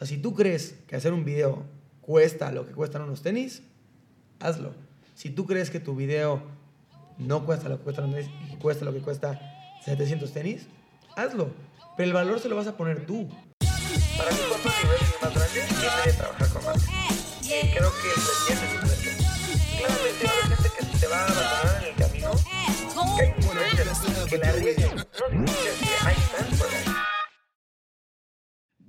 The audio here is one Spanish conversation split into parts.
sea, si tú crees que hacer un video cuesta lo que cuestan unos tenis, hazlo. Si tú crees que tu video no cuesta lo que cuesta y cuesta lo que cuesta 700 tenis, hazlo. Pero el valor se lo vas a poner tú. Para mí, cuanto nivel más grande, tiene que trabajar con más. Y creo que el es un reto. Claramente va a haber gente que te va a abandonar en el camino. Que hay influencers que la rieguen. No significa que hay por ahí.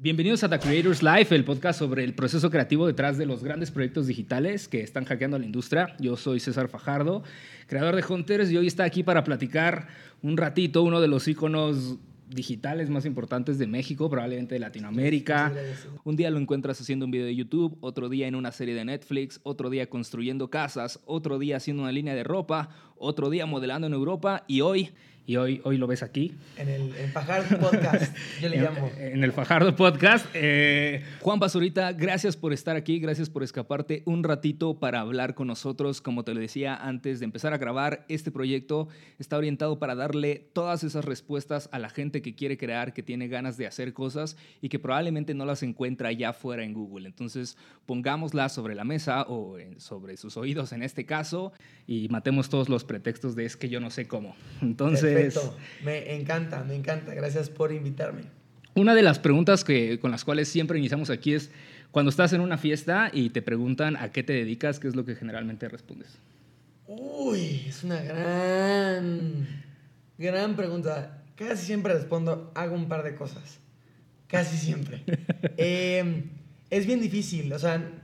Bienvenidos a The Creators Life, el podcast sobre el proceso creativo detrás de los grandes proyectos digitales que están hackeando a la industria. Yo soy César Fajardo, creador de Hunters, y hoy está aquí para platicar un ratito uno de los iconos digitales más importantes de México, probablemente de Latinoamérica. Un día lo encuentras haciendo un video de YouTube, otro día en una serie de Netflix, otro día construyendo casas, otro día haciendo una línea de ropa, otro día modelando en Europa y hoy y hoy, hoy lo ves aquí. En el Fajardo Podcast, yo le llamo. En el Fajardo Podcast. Eh, Juan Basurita, gracias por estar aquí, gracias por escaparte un ratito para hablar con nosotros. Como te lo decía antes de empezar a grabar, este proyecto está orientado para darle todas esas respuestas a la gente que quiere crear, que tiene ganas de hacer cosas y que probablemente no las encuentra allá fuera en Google. Entonces, pongámoslas sobre la mesa o sobre sus oídos en este caso y matemos todos los pretextos de es que yo no sé cómo. Entonces, Perfecto. Me encanta, me encanta. Gracias por invitarme. Una de las preguntas que, con las cuales siempre iniciamos aquí es, cuando estás en una fiesta y te preguntan a qué te dedicas, ¿qué es lo que generalmente respondes? Uy, es una gran, gran pregunta. Casi siempre respondo, hago un par de cosas. Casi siempre. Em, es bien difícil, o sea,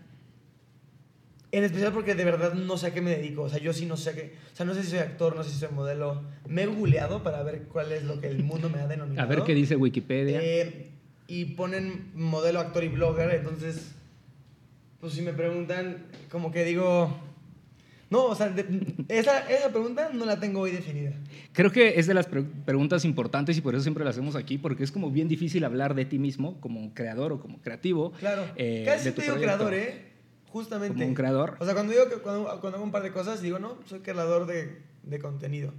en especial porque de verdad no sé a qué me dedico. O sea, yo sí no sé a qué. O sea, no sé si soy actor, no sé si soy modelo. Me he googleado para ver cuál es lo que el mundo me ha denominado. A ver qué dice Wikipedia. Eh, y ponen modelo, actor y blogger. Entonces, pues si me preguntan, como que digo. No, o sea, esa, esa, pregunta no la tengo hoy definida. Creo que es de las preguntas importantes y por eso siempre la hacemos aquí, porque es como bien difícil hablar de ti mismo como creador o como creativo. Claro. Eh, Casi te digo creador, ¿eh? Justamente. Como un creador. O sea, cuando digo que cuando, hago un par de cosas, digo, no, soy creador de, de contenido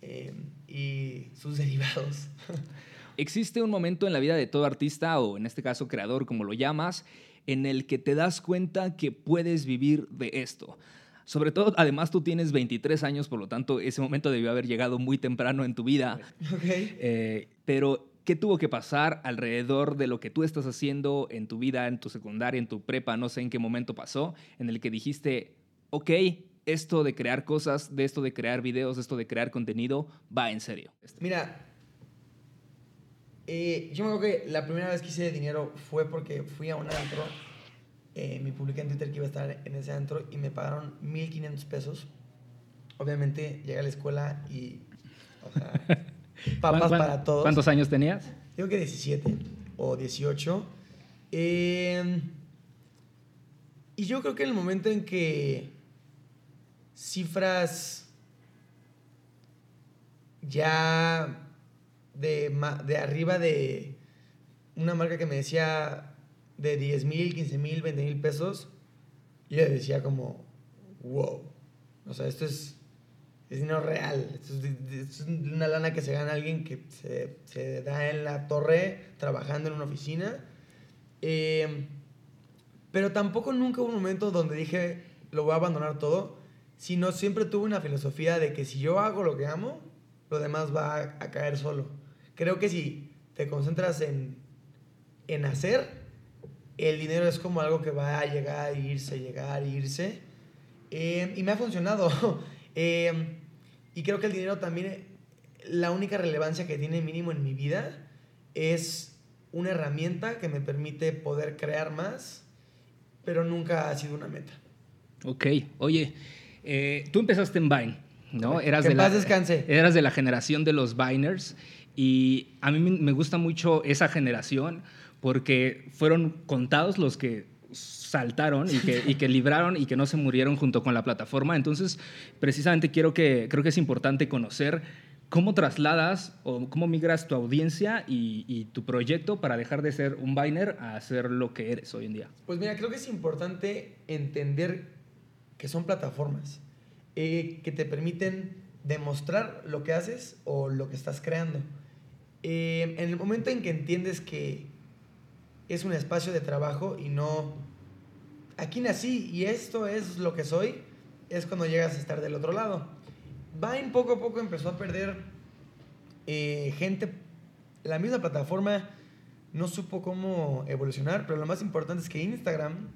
eh, y sus derivados. Existe un momento en la vida de todo artista, o en este caso creador, como lo llamas, en el que te das cuenta que puedes vivir de esto. Sobre todo, además tú tienes 23 años, por lo tanto, ese momento debió haber llegado muy temprano en tu vida. Okay. Eh, pero ¿Qué tuvo que pasar alrededor de lo que tú estás haciendo en tu vida, en tu secundaria, en tu prepa? No sé en qué momento pasó, en el que dijiste, ok, esto de crear cosas, de esto de crear videos, de esto de crear contenido, va en serio. Mira, eh, yo me acuerdo que la primera vez que hice dinero fue porque fui a un antro. Eh, me publiqué en Twitter que iba a estar en ese antro y me pagaron 1.500 pesos. Obviamente llegué a la escuela y... O sea, Papas para todos. ¿Cuántos años tenías? Digo que 17 o 18. Em, y yo creo que en el momento en que cifras ya de, de arriba de una marca que me decía de 10 mil, 15 mil, 20 mil pesos, yo decía como, wow. O sea, esto es es dinero real. Es, una lana que se gana alguien que se, se, da en la torre trabajando en una oficina. Em, pero tampoco nunca hubo un momento donde dije, lo voy a abandonar todo, sino siempre tuve una filosofía de que si yo hago lo que amo, lo demás va a, caer solo. Creo que si te concentras en, en hacer, el dinero es como algo que va a llegar, irse, llegar, irse. Em, y me ha funcionado. Em, y creo que el dinero también, la única relevancia que tiene mínimo en mi vida es una herramienta que me permite poder crear más, pero nunca ha sido una meta. Ok, oye, eh, tú empezaste en Vine, ¿no? Eras que de paz la, descanse. Eras de la generación de los Viners y a mí me gusta mucho esa generación porque fueron contados los que saltaron y que, y que libraron y que no se murieron junto con la plataforma. Entonces, precisamente quiero que, creo que es importante conocer cómo trasladas o cómo migras tu audiencia y, tu proyecto para dejar de ser un Biner a ser lo que eres hoy en día. Pues mira, creo que es importante entender que son plataformas eh, que te permiten demostrar lo que haces o lo que estás creando. Eh, en el momento en que entiendes que es un espacio de trabajo y no, aquí nací y esto es lo que soy, es cuando llegas a estar del otro lado. Vine poco a poco empezó a perder eh, gente, la misma plataforma no supo cómo evolucionar, pero lo más importante es que Instagram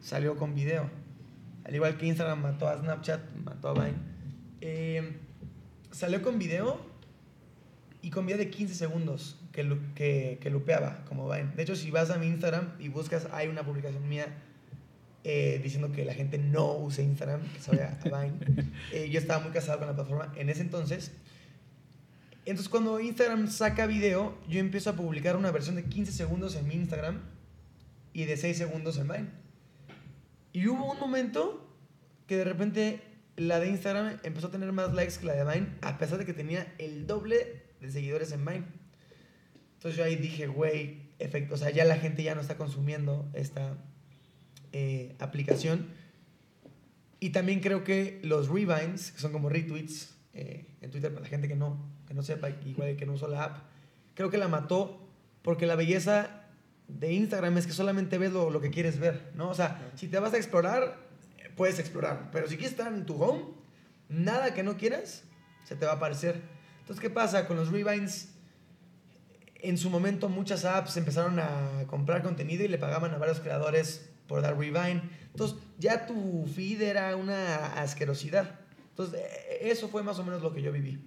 salió con video. Al igual que Instagram mató a Snapchat, mató a Vine. Eh, salió con video y con video de 15 segundos que, que, que, lupeaba como Vine. De hecho, si vas a mi Instagram y buscas, hay una publicación mía eh, diciendo que la gente no use Instagram, que se vaya a Vine. Eh, yo estaba muy casado con la plataforma en ese entonces. Entonces, cuando Instagram saca video, yo empiezo a publicar una versión de 15 segundos en mi Instagram y de 6 segundos en Vine. Y hubo un momento que de repente la de Instagram empezó a tener más likes que la de Vine, a pesar de que tenía el doble de seguidores en Vine. Entonces yo ahí dije, güey, efecto, o sea, ya la gente ya no está consumiendo esta eh, aplicación. Y también creo que los revines, que son como retweets eh, en Twitter para la gente que no, que no sepa, igual que no usó la app, creo que la mató porque la belleza de Instagram es que solamente ves lo, lo que quieres ver, ¿no? O sea, si te vas a explorar, puedes explorar, pero si quieres estar en tu home, nada que no quieras se te va a aparecer. Entonces, ¿qué pasa con los revines? En su momento muchas apps empezaron a comprar contenido y le pagaban a varios creadores por dar revine. Entonces, ya tu feed era una asquerosidad. Entonces, e, eso fue más o menos lo que yo viví.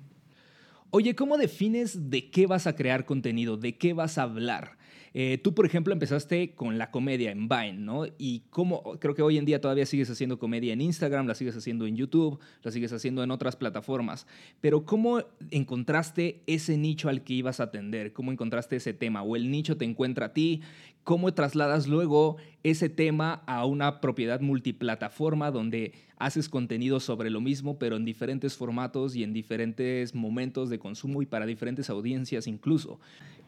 Oye, ¿cómo defines de qué vas a crear contenido? ¿De qué vas a hablar? Eh, tú, por ejemplo, empezaste con la comedia en Vine, ¿no? Y cómo, creo que hoy en día todavía sigues haciendo comedia en Instagram, la sigues haciendo en YouTube, la sigues haciendo en otras plataformas. Pero ¿cómo encontraste ese nicho al que ibas a atender? ¿Cómo encontraste ese tema? ¿O el nicho te encuentra a ti? ¿Cómo trasladas luego ese tema a una propiedad multiplataforma donde haces contenido sobre lo mismo, pero en diferentes formatos y en diferentes momentos de consumo y para diferentes audiencias incluso?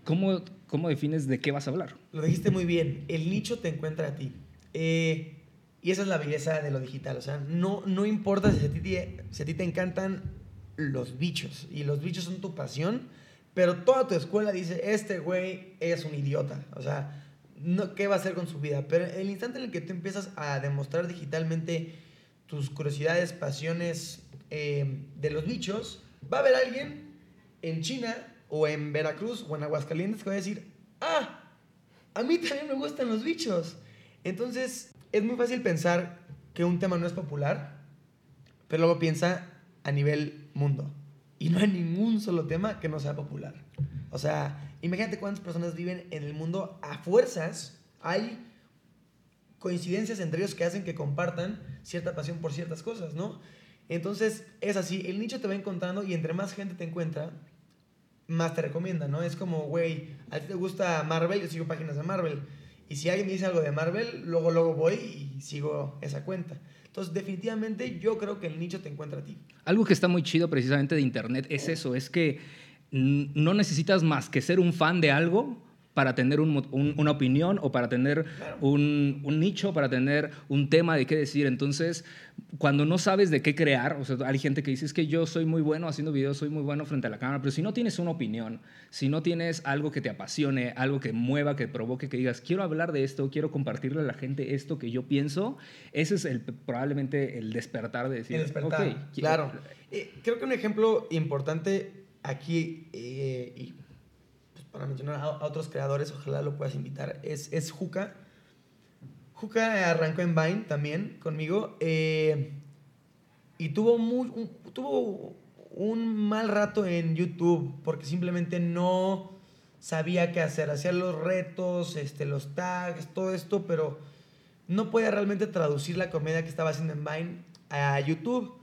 ¿Cómo, ¿Cómo defines de qué vas a hablar? Lo dijiste muy bien, el nicho te encuentra a ti. Eh, y esa es la belleza de lo digital, o sea, no, no importa si a, ti te, si a ti te encantan los bichos y los bichos son tu pasión, pero toda tu escuela dice, este güey es un idiota, o sea, no, ¿qué va a hacer con su vida? Pero el instante en el que tú empiezas a demostrar digitalmente tus curiosidades, pasiones eh, de los bichos, va a haber alguien en China o en Veracruz o en Aguascalientes que va a decir, ah, a mí también me gustan los bichos. Entonces, es muy fácil pensar que un tema no es popular, pero luego piensa a nivel mundo. Y no hay ningún solo tema que no sea popular. O sea, imagínate cuántas personas viven en el mundo a fuerzas. Hay coincidencias entre ellos que hacen que compartan cierta pasión por ciertas cosas, ¿no? Entonces, es así, el nicho te va encontrando y entre más gente te encuentra, más te recomienda, ¿no? Es como, güey, a ti te gusta Marvel, yo sigo páginas de Marvel. Y si alguien dice algo de Marvel, luego, luego voy y sigo esa cuenta. Entonces, definitivamente yo creo que el nicho te encuentra a ti. Algo que está muy chido precisamente de Internet es eso, es que no necesitas más que ser un fan de algo para tener una opinión o para tener un, nicho, para tener un tema de qué decir. Entonces, cuando no sabes de qué crear, o sea, hay gente que dice, es que yo soy muy bueno haciendo videos, soy muy bueno frente a la cámara, pero si no tienes una opinión, si no tienes algo que te apasione, algo que mueva, que provoque, que digas, quiero hablar de esto, quiero compartirle a la gente esto que yo pienso, ese es el, probablemente el despertar de decir, el despertar, claro. Eh, creo que un ejemplo importante aquí, eh, y para mencionar a, otros creadores, ojalá lo puedas invitar, es, es Juca. Juca arrancó en Vine también conmigo eh, y tuvo, muy, un, tuvo un mal rato en YouTube porque simplemente no sabía qué hacer. Hacía los retos, este, los tags, todo esto, pero no podía realmente traducir la comedia que estaba haciendo en Vine a YouTube.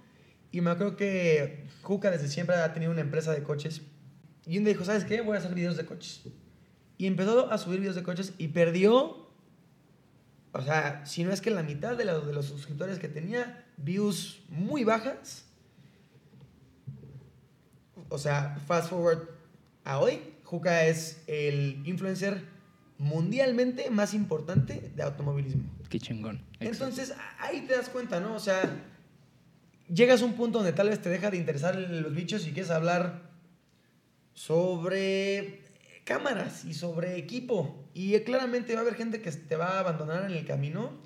Y me acuerdo que Juca desde siempre ha tenido una empresa de coches y un día dijo, ¿sabes qué? Voy a hacer videos de coches. Y empezó a subir videos de coches y perdió, o sea, si no es que la mitad de, de los suscriptores que tenía, views muy bajas. O sea, fast forward a hoy, Juca es el influencer mundialmente más importante de automovilismo. Qué chingón. Entonces, ahí te das cuenta, ¿no? O sea, llegas a un punto donde tal vez te deja de interesar los bichos y quieres hablar sobre cámaras y sobre equipo. Y claramente va a haber gente que te va a abandonar en el camino,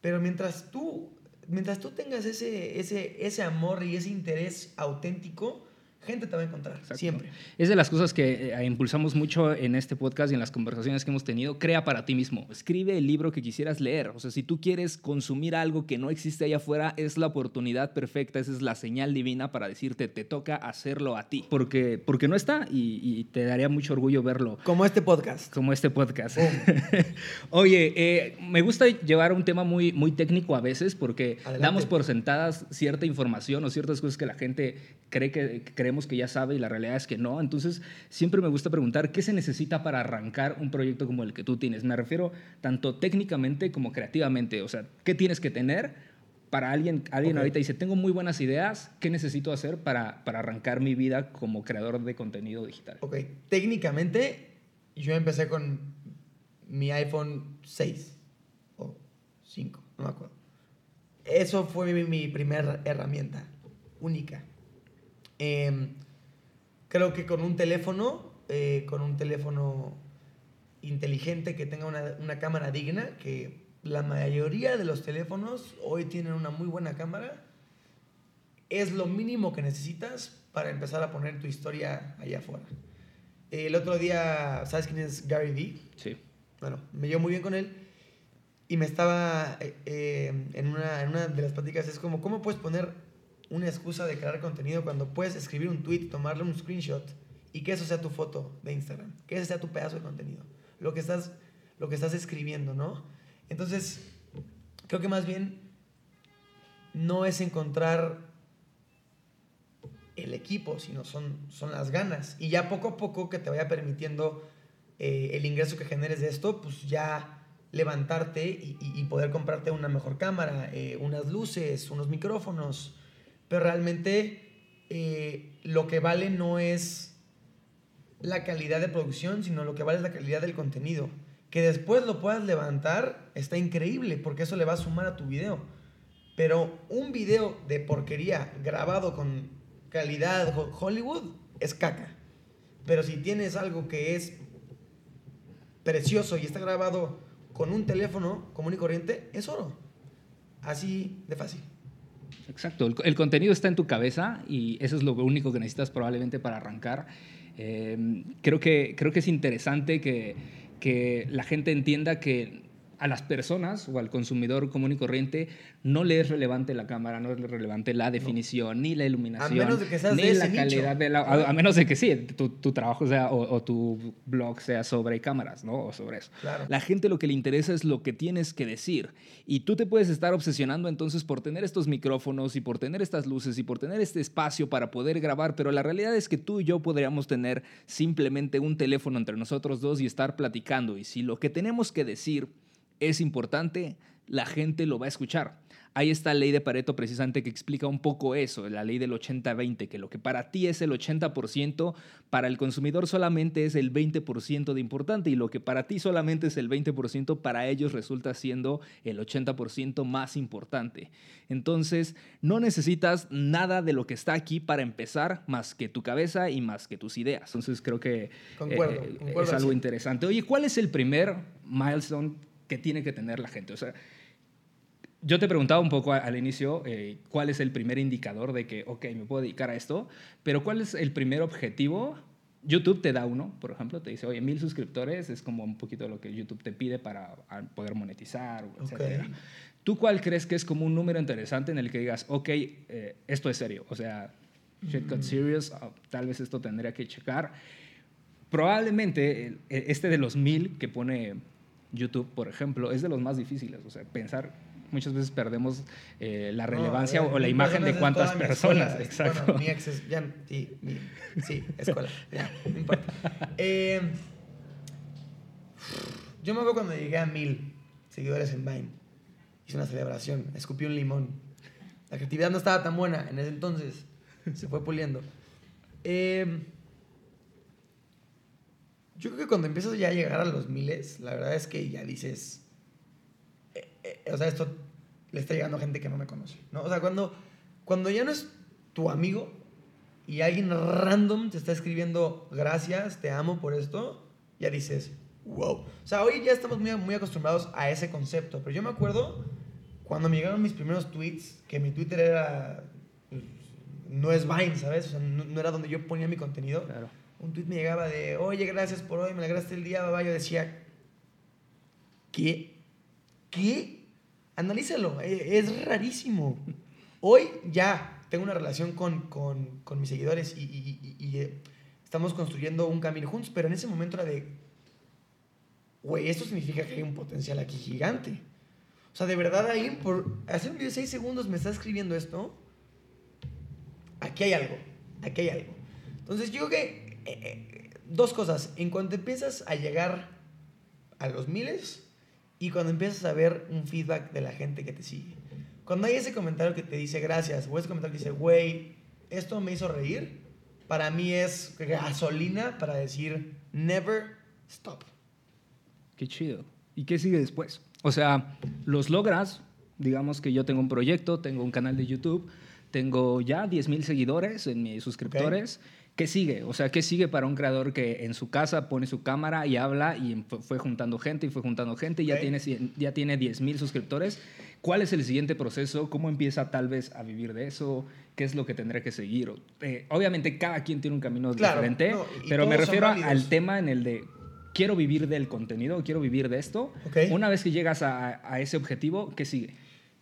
pero mientras tú, mientras tú tengas ese, ese, ese amor y ese interés auténtico, gente te va a encontrar, siempre. Es de las cosas que eh, impulsamos mucho en este podcast y en las conversaciones que hemos tenido. Crea para ti mismo. Escribe el libro que quisieras leer. O sea, si tú quieres consumir algo que no existe allá afuera, es la oportunidad perfecta, esa es la señal divina para decirte, te toca hacerlo a ti. Porque, porque no está y, te daría mucho orgullo verlo. Como este podcast. Como este podcast. Oye, eh, me gusta llevar un tema muy, muy técnico a veces porque damos por sentadas cierta información o ciertas cosas que la gente cree que creemos que ya sabe y la realidad es que no. Entonces, siempre me gusta preguntar qué se necesita para arrancar un proyecto como el que tú tienes. Me refiero tanto técnicamente como creativamente. O sea, ¿qué tienes que tener para alguien, alguien ahorita dice, tengo muy buenas ideas, ¿qué necesito hacer para, para arrancar mi vida como creador de contenido digital? Ok, técnicamente yo empecé con mi iPhone 6 o 5, no me acuerdo. Eso fue mi, mi primera herramienta única. Em, creo que con un teléfono, eh, con un teléfono inteligente que tenga una, una, cámara digna, que la mayoría de los teléfonos hoy tienen una muy buena cámara, es lo mínimo que necesitas para empezar a poner tu historia allá afuera. El otro día, ¿sabes quién es Gary Vee? Sí. Bueno, me llevo muy bien con él y me estaba eh, eh, en, una, en una de las pláticas, es como, ¿cómo puedes poner una excusa de crear contenido cuando puedes escribir un tweet, tomarle un screenshot y que eso sea tu foto de Instagram, que ese sea tu pedazo de contenido, lo que estás, lo que estás escribiendo, ¿no? Entonces, creo que más bien no es encontrar el equipo, sino son, son las ganas. Y ya poco a poco que te vaya permitiendo eh, el ingreso que generes de esto, pues ya levantarte y, poder comprarte una mejor cámara, eh, unas luces, unos micrófonos, pero realmente eh, lo que vale no es la calidad de producción, sino lo que vale es la calidad del contenido. Que después lo puedas levantar está increíble, porque eso le va a sumar a tu video. Pero un video de porquería grabado con calidad Hollywood es caca. Pero si tienes algo que es precioso y está grabado con un teléfono común y corriente, es oro. Así de fácil. Exacto, el, contenido está en tu cabeza y eso es lo único que necesitas probablemente para arrancar. Em, creo, que, creo que es interesante que, que la gente entienda que a las personas o al consumidor común y corriente no le es relevante la cámara, no es relevante la definición, ni la iluminación, a menos de que seas ni de la calidad de la... A, menos de que sí, tu, tu trabajo sea o, tu blog sea sobre cámaras, ¿no? O sobre eso. La gente lo que le interesa es lo que tienes que decir. Y tú te puedes estar obsesionando entonces por tener estos micrófonos y por tener estas luces y por tener este espacio para poder grabar, pero la realidad es que tú y yo podríamos tener simplemente un teléfono entre nosotros dos y estar platicando. Y si lo que tenemos que decir es importante, la gente lo va a escuchar. Hay esta ley de Pareto precisamente que explica un poco eso, la ley del 80-20, que lo que para ti es el 80%, para el consumidor solamente es el 20% de importante y lo que para ti solamente es el 20%, para ellos resulta siendo el 80% más importante. Entonces, no necesitas nada de lo que está aquí para empezar más que tu cabeza y más que tus ideas. Entonces, creo que eh, es algo interesante. Oye, ¿cuál es el primer milestone que tiene que tener la gente. O sea, yo te preguntaba un poco al inicio eh, cuál es el primer indicador de que, ok, me puedo dedicar a esto, pero cuál es el primer objetivo. YouTube te da uno, por ejemplo, te dice, oye, mil suscriptores es como un poquito lo que YouTube te pide para poder monetizar, etc. ¿Tú cuál crees que es como un número interesante en el que digas, ok, eh, esto es serio? O sea, shit got serious, oh, tal vez esto tendría que checar. Probablemente este de los mil que pone YouTube, por ejemplo, es de los más difíciles. O sea, pensar, muchas veces perdemos eh, la relevancia o la imagen de cuántas personas. Exacto. Bueno, mi ex es, ya, sí, sí, escuela, ya, no importa. Eh, yo me acuerdo cuando llegué a mil seguidores en Vine. Hice una celebración, escupí un limón. La creatividad no estaba tan buena en ese entonces. Se fue puliendo. Eh, yo creo que cuando empiezas ya a llegar a los miles, la verdad es que ya dices, eh, eh, o sea, esto le está llegando a gente que no me conoce, ¿no? O sea, cuando, cuando ya no es tu amigo y alguien random te está escribiendo, gracias, te amo por esto, ya dices, wow. O sea, hoy ya estamos muy, muy acostumbrados a ese concepto, pero yo me acuerdo cuando me llegaron mis primeros tweets, que mi Twitter era, pues, no es Vine, ¿sabes? O sea, no, no era donde yo ponía mi contenido. Claro. Un tweet me llegaba de, oye, gracias por hoy, me alegraste el día, babá. Yo decía, ¿qué? ¿Qué? Analízalo, e- es rarísimo. Hoy ya tengo una relación con, con, con mis seguidores y, eh, estamos construyendo un camino juntos, pero en ese momento era de, güey, esto significa que hay un potencial aquí gigante. O sea, de verdad ahí, por hacer un video de 6 segundos me está escribiendo esto, aquí hay algo, aquí hay algo. Entonces yo creo que eh, eh, dos cosas, en cuanto empiezas a llegar a los miles y cuando empiezas a ver un feedback de la gente que te sigue. Cuando hay ese comentario que te dice gracias o ese comentario que dice, güey, esto me hizo reír, para mí es gasolina para decir never stop. Qué chido. ¿Y qué sigue después? O sea, los logras, digamos que yo tengo un proyecto, tengo un canal de YouTube, tengo ya 10 mil seguidores en mis suscriptores. ¿Qué sigue? O sea, ¿qué sigue para un creador que en su casa pone su cámara y habla y fue- juntando gente y fue juntando gente y ya tiene, ya tiene 10 mil suscriptores? ¿Cuál es el siguiente proceso? ¿Cómo empieza tal vez a vivir de eso? ¿Qué es lo que tendré que seguir? Eh, obviamente cada quien tiene un camino Claro, diferente, no, pero me refiero al tema en el de quiero vivir del contenido, quiero vivir de esto. Ok. Una vez que llegas a, a ese objetivo, ¿qué sigue?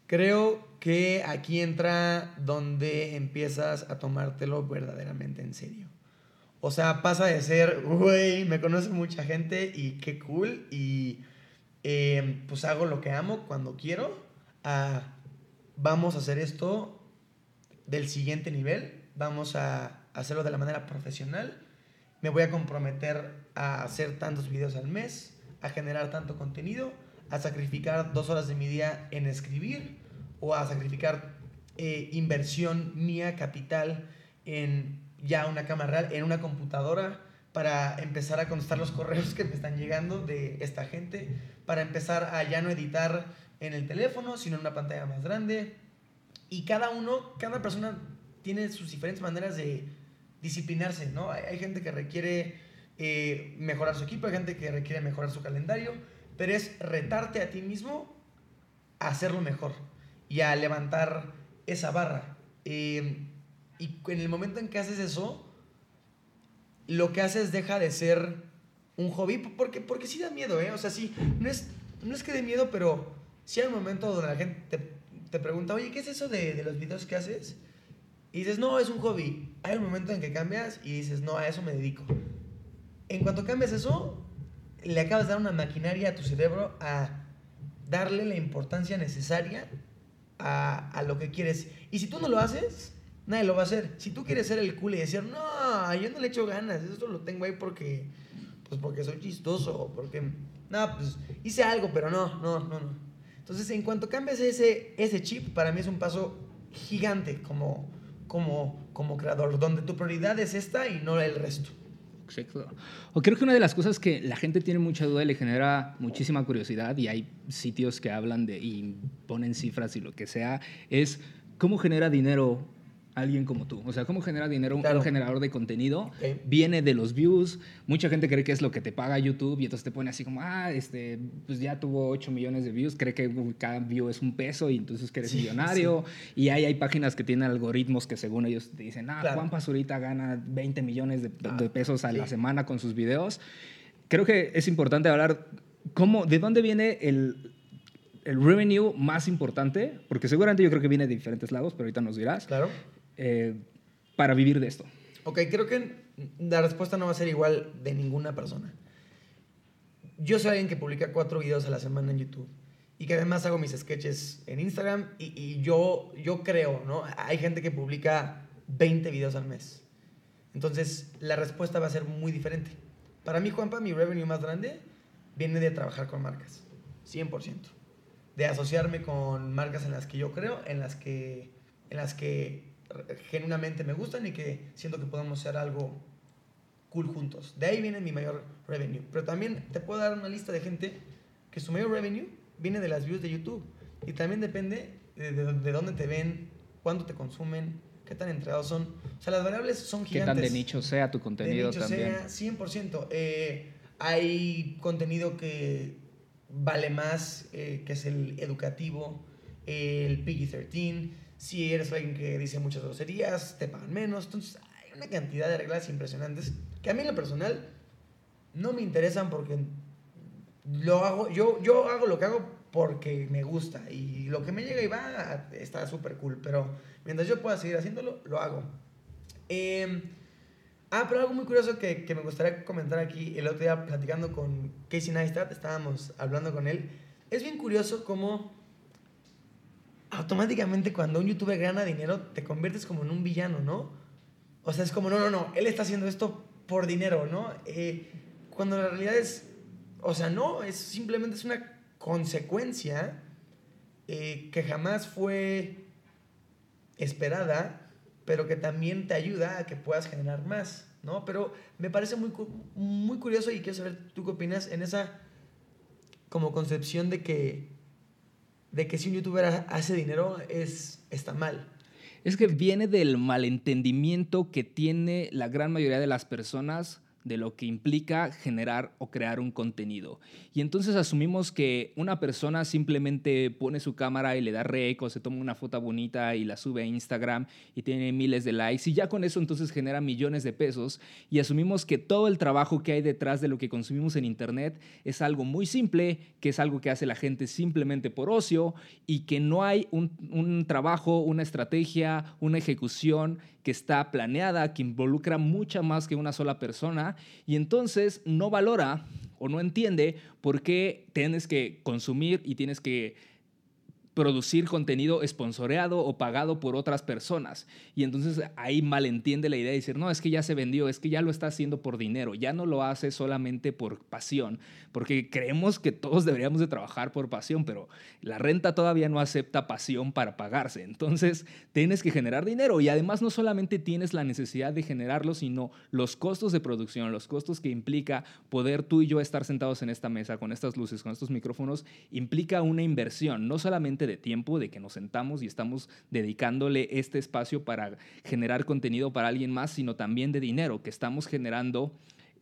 Creo que aquí entra donde empiezas a tomártelo verdaderamente en serio. O sea, pasa de ser, güey, me conoce mucha gente y qué cool, y eh, pues hago lo que amo cuando quiero, a vamos a hacer esto del siguiente nivel, vamos a hacerlo de la manera profesional, me voy a comprometer a hacer tantos videos al mes, a generar tanto contenido, a sacrificar dos horas de mi día en escribir o a sacrificar eh, inversión mía, capital, en ya una cámara real, en una computadora, para empezar a contestar los correos que me están llegando de esta gente, para empezar a ya no editar en el teléfono, sino en una pantalla más grande. Y cada uno, cada persona tiene sus diferentes maneras de disciplinarse, ¿no? Hay, gente que requiere eh, mejorar su equipo, hay gente que requiere mejorar su calendario, pero es retarte a ti mismo a hacerlo mejor y a levantar esa barra. Eh, y en el momento en que haces eso, lo que haces deja de ser un hobby, porque, porque sí da miedo, ¿eh? O sea, sí, no es, no es que dé miedo, pero sí hay un momento donde la gente te, te pregunta, oye, ¿qué es eso de, de los videos que haces? Y dices, no, es un hobby. Hay un momento en que cambias y dices, no, a eso me dedico. En cuanto cambias eso, le acabas de dar una maquinaria a tu cerebro a darle la importancia necesaria a, a lo que quieres. Y si tú no lo haces, nadie lo va a hacer. Si tú quieres ser el cool y decir, no, yo no le echo ganas, esto lo tengo ahí porque, pues porque soy chistoso, porque, no, pues hice algo, pero no, no, no, no. Entonces, en cuanto cambias ese, ese chip, para mí es un paso gigante como, como, como creador, donde tu prioridad es esta y no el resto. Exacto. O creo que una de las cosas que la gente tiene mucha duda y le genera muchísima curiosidad, y hay sitios que hablan de y ponen cifras y lo que sea, es cómo genera dinero alguien como tú. O sea, cómo genera dinero un, Claro. un generador de contenido. Ok. Viene de los views. Mucha gente cree que es lo que te paga YouTube y entonces te pone así como, ah, este, pues ya tuvo 8 millones de views, cree que cada view es un peso y entonces que eres Sí, millonario. Y hay, hay páginas que tienen algoritmos que según ellos te dicen, ah, Claro. Juan Pazurita gana 20 millones de, Ah, de pesos a la sí. semana con sus videos. Creo que es importante hablar cómo, de dónde viene el, el revenue más importante, porque seguramente yo creo que viene de diferentes lados, pero ahorita nos dirás, Claro. Eh, para vivir de esto. Ok, creo que la respuesta no va a ser igual de ninguna persona. Yo soy alguien que publica cuatro videos a la semana en YouTube y que además hago mis sketches en Instagram y, y yo, yo creo, ¿no? Hay gente que publica 20 videos al mes. Entonces, la respuesta va a ser muy diferente. Para mí, Juanpa, mi revenue más grande viene de trabajar con marcas, 100%. De asociarme con marcas en las que yo creo, en las que, en las que genuinamente me gustan y que siento que podemos hacer algo cool juntos. De ahí viene mi mayor revenue. Pero también te puedo dar una lista de gente que su mayor revenue viene de las views de YouTube. Y también depende de, de- de dónde te ven, cuánto te consumen, qué tan entregados son. O sea, las variables son gigantes. tan de nicho sea tu De contenido nicho también. sea 100%. Eh, Hay contenido que vale más, eh, que es el educativo, el PG-13. Si eres alguien que dice muchas groserías, te pagan menos. Entonces, hay una cantidad de reglas impresionantes que a mí en lo personal no me interesan porque lo hago, yo, yo hago lo que hago porque me gusta y lo que me llega y va está súper cool, pero mientras yo pueda seguir haciéndolo, lo hago. Em, ah, pero algo muy curioso que, que, me gustaría comentar aquí, el otro día platicando con Casey Neistat, estábamos hablando con él, es bien curioso cómo automáticamente cuando un youtuber gana dinero te conviertes como en un villano, ¿no? O sea, es como, no, no, no, él está haciendo esto por dinero, ¿no? Eh, cuando la realidad es, o sea, no, es simplemente es una consecuencia eh, que jamás fue esperada, pero que también te ayuda a que puedas generar más, ¿no? Pero me parece muy, muy curioso y quiero saber tú qué opinas en esa como concepción de que, de que si un youtuber hace dinero es, está mal. Es que viene del malentendimiento que tiene la gran mayoría de las personas de lo que implica generar o crear un contenido. Y entonces asumimos que una persona simplemente pone su cámara y le da rec o se toma una foto bonita y la sube a Instagram y tiene miles de likes y ya con eso entonces genera millones de pesos y asumimos que todo el trabajo que hay detrás de lo que consumimos en Internet es algo muy simple, que es algo que hace la gente simplemente por ocio y que no hay un, un trabajo, una estrategia, una ejecución que está planeada, que involucra mucha más que una sola persona y entonces no valora o no entiende por qué tienes que consumir y tienes que producir contenido esponsoreado o pagado por otras personas. Y entonces ahí malentiende la idea de decir, no, es que ya se vendió, es que ya lo está haciendo por dinero, ya no lo hace solamente por pasión, porque creemos que todos deberíamos de trabajar por pasión, pero la renta todavía no acepta pasión para pagarse. Entonces tienes que generar dinero y además no solamente tienes la necesidad de generarlo, sino los costos de producción, los costos que implica poder tú y yo estar sentados en esta mesa con estas luces, con estos micrófonos, implica una inversión, no solamente de tiempo, de que nos sentamos y estamos dedicándole este espacio para generar contenido para alguien más, sino también de dinero, que estamos generando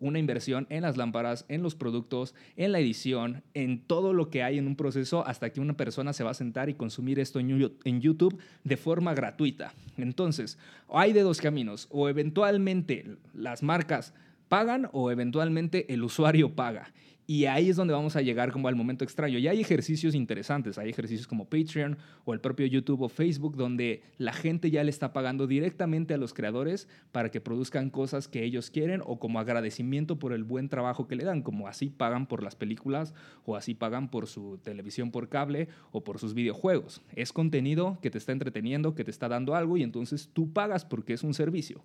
una inversión en las lámparas, en los productos, en la edición, en todo lo que hay en un proceso hasta que una persona se va a sentar y consumir esto en YouTube de forma gratuita. Entonces, hay de dos caminos, o eventualmente las marcas pagan o eventualmente el usuario paga. Y ahí es donde vamos a llegar como al momento extraño. Y hay ejercicios interesantes, hay ejercicios como Patreon o el propio YouTube o Facebook donde la gente ya le está pagando directamente a los creadores para que produzcan cosas que ellos quieren o como agradecimiento por el buen trabajo que le dan, como así pagan por las películas o así pagan por su televisión por cable o por sus videojuegos. Es contenido que te está entreteniendo, que te está dando algo y entonces tú pagas porque es un servicio.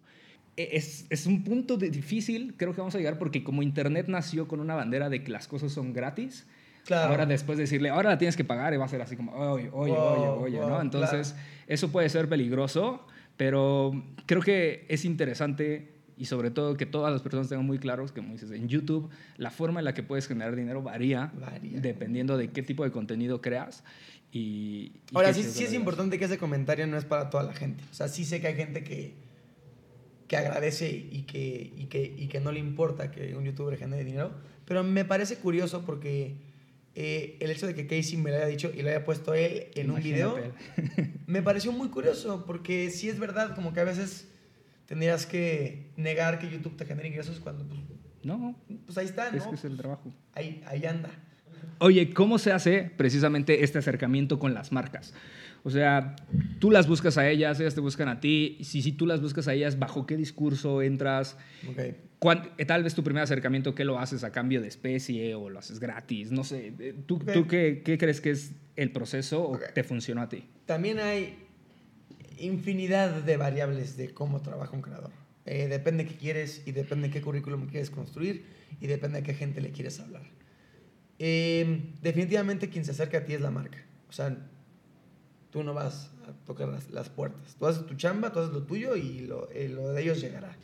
E, es, es, un punto de difícil, creo que vamos a llegar, porque como Internet nació con una bandera de que las cosas son gratis, claro. ahora después decirle, ahora la tienes que pagar, y va a ser así como, oye, oye, oye, oye, ¿no? Entonces, eso puede ser peligroso, pero creo que es interesante y sobre todo que todas las personas tengan muy claros que, como dices, en YouTube la forma en la que puedes generar dinero varía, varía. dependiendo de qué tipo de contenido creas. Y, y Ahora, sí, sí es importante que ese comentario no es para toda la gente. O sea, sí sé que hay gente que que agradece y que, y que, y que no le importa que un youtuber genere dinero. Pero me parece curioso porque eh, el hecho de que Casey me lo haya dicho y lo haya puesto él en un video, me pareció muy curioso porque sí es verdad, como que a veces tendrías que negar que YouTube te genere ingresos cuando pues, no, pues ahí está, ¿no? Es que es el trabajo. Ahí, ahí anda. Oye, ¿cómo se hace precisamente este acercamiento con las marcas? O sea, tú las buscas a ellas, ellas te buscan a ti. Si, si tú las buscas a ellas, ¿bajo qué discurso entras? Okay. Eh, tal vez tu primer acercamiento, ¿qué lo haces a cambio de especie o lo haces gratis? No sé. Eh, ¿Tú, ¿tú qué, qué, crees que es el proceso o te funcionó a ti? También hay infinidad de variables de cómo trabaja un creador. Eh, depende de qué quieres y depende de qué currículum quieres construir y depende de qué gente le quieres hablar. Definitivamente quien se acerca a ti es la marca. O sea, tú no vas a tocar las, puertas. Tú haces tu chamba, tú haces lo tuyo y lo, eh, lo de ellos llegará.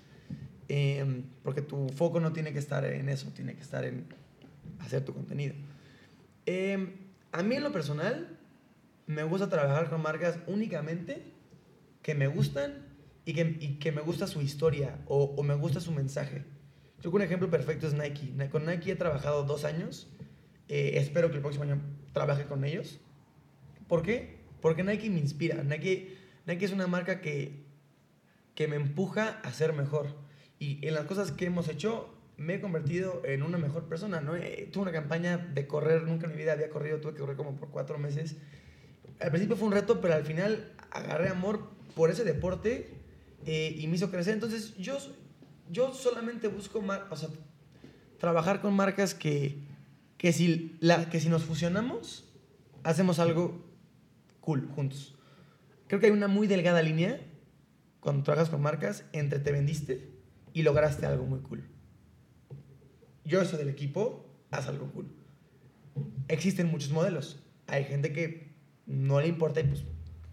Em, porque tu foco no tiene que estar en eso, tiene que estar en hacer tu contenido. Em, a mí en lo personal me gusta trabajar con marcas únicamente que me gustan y que, y que me gusta su historia o, o, me gusta su mensaje. Creo que un ejemplo perfecto es Nike. Con Nike he trabajado dos años. Eh, espero que el próximo año trabaje con ellos. ¿Por qué? Porque Nike me inspira. Nike, Nike es una marca que, que me empuja a ser mejor. Y en las cosas que hemos hecho, me he convertido en una mejor persona. ¿no? Eh, tuve una campaña de correr, nunca en mi vida había corrido, tuve que correr como por cuatro meses. Al principio fue un reto, pero al final agarré amor por ese deporte eh, y me hizo crecer. Entonces yo, yo solamente busco o sea, trabajar con marcas que, que, si la, que si nos fusionamos, hacemos algo cool juntos. Creo que hay una muy delgada línea cuando trabajas con marcas entre te vendiste y lograste algo muy cool. Yo soy del equipo, haz algo cool. Existen muchos modelos. Hay gente que no le importa y pues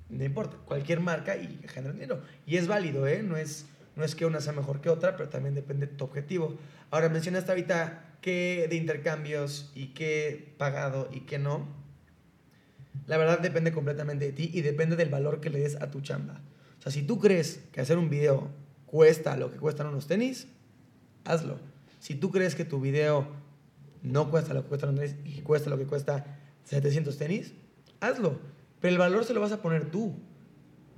no importa. Cualquier marca y genera dinero. Y es válido, ¿eh? No es, no es que una sea mejor que otra, pero también depende de tu objetivo. Ahora, mencionaste ahorita qué de intercambios y qué pagado y qué no. La verdad depende completamente de ti y depende del valor que le des a tu chamba. O sea, si tú crees que hacer un video cuesta lo que cuestan unos tenis, hazlo. Si tú crees que tu video no cuesta lo que cuestan unos tenis y cuesta lo que cuesta 700 tenis, hazlo. Pero el valor se lo vas a poner tú.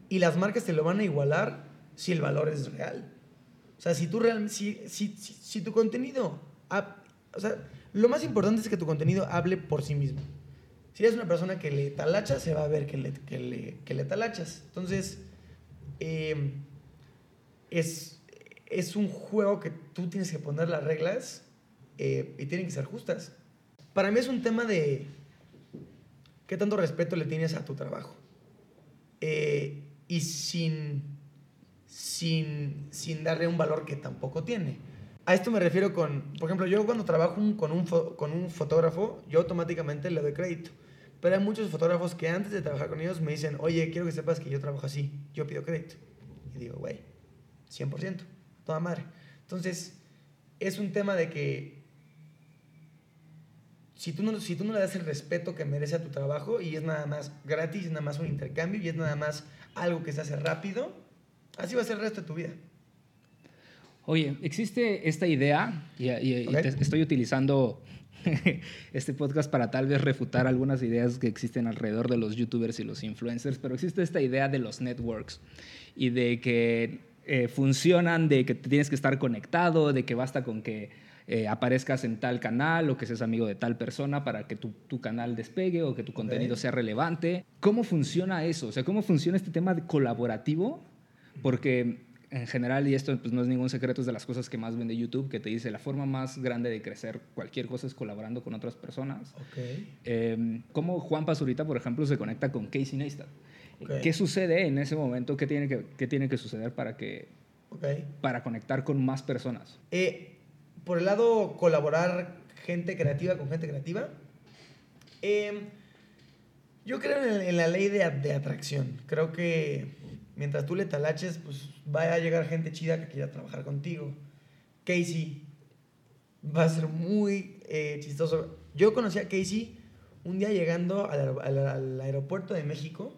Y las marcas te lo van a igualar si el valor es real. O sea, si tú realmente, si, si, si, tu contenido, o sea, lo más importante es que tu contenido hable por sí mismo. Si eres una persona que le talachas, se va a ver que le, que le, que le talachas. Entonces, eh, es, es un juego que tú tienes que poner las reglas eh, y tienen que ser justas. Para mí es un tema de qué tanto respeto le tienes a tu trabajo. Eh, y sin, sin, sin darle un valor que tampoco tiene. A esto me refiero con, por ejemplo, yo cuando trabajo con, un, con un fotógrafo, yo automáticamente le doy crédito. Pero hay muchos fotógrafos que antes de trabajar con ellos me dicen, oye, quiero que sepas que yo trabajo así, yo pido crédito. Y digo, güey, 100%, toda madre. Entonces, es un tema de que si tú, no, si tú no le das el respeto que merece a tu trabajo y es nada más gratis, es nada más un intercambio y es nada más algo que se hace rápido, así va a ser el resto de tu vida. Oye, existe esta idea, y, estoy utilizando este podcast para tal vez refutar algunas ideas que existen alrededor de los youtubers y los influencers, pero existe esta idea de los networks y de que eh, funcionan, de que tienes que estar conectado, de que basta con que eh, aparezcas en tal canal o que seas amigo de tal persona para que tu, tu canal despegue o que tu contenido sea relevante. ¿Cómo funciona eso? O sea, ¿cómo funciona este tema colaborativo? Porque en general, y esto pues, no es ningún secreto, es de las cosas que más vende YouTube, que te dice la forma más grande de crecer cualquier cosa es colaborando con otras personas. Okay. Eh, ¿Cómo Juan Pazurita, por ejemplo, se conecta con Casey Neistat? ¿Qué sucede en ese momento? ¿Qué tiene que, qué tiene que suceder para, que, para conectar con más personas? Eh, por el lado colaborar gente creativa con gente creativa, em, yo creo en, en, la ley de, de atracción. Creo que mientras tú le talaches, pues va a llegar gente chida que quiera trabajar contigo. Casey va a ser muy eh, chistoso. Yo conocí a Casey un día llegando al, aeropuerto de México.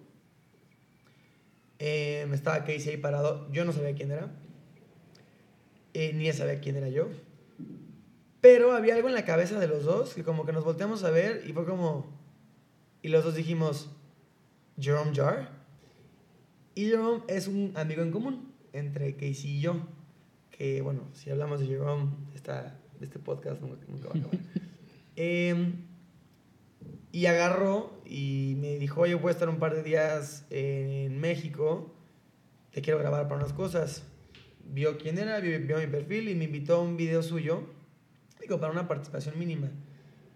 Eh, estaba Casey ahí parado. Yo no sabía quién era. Eh, ni sabía quién era yo. Pero había algo en la cabeza de los dos que como que nos volteamos a ver y fue como... Y los dos dijimos, Jerome Jar. Y Jerome es un amigo en común entre Casey y yo. Que bueno, si hablamos de Jerome, esta, de este podcast nunca, va a acabar. Em, y agarró y me dijo, oye, voy a estar un par de días en México, te quiero grabar para unas cosas. Vio quién era, vio, mi perfil y me invitó a un video suyo, digo, para una participación mínima.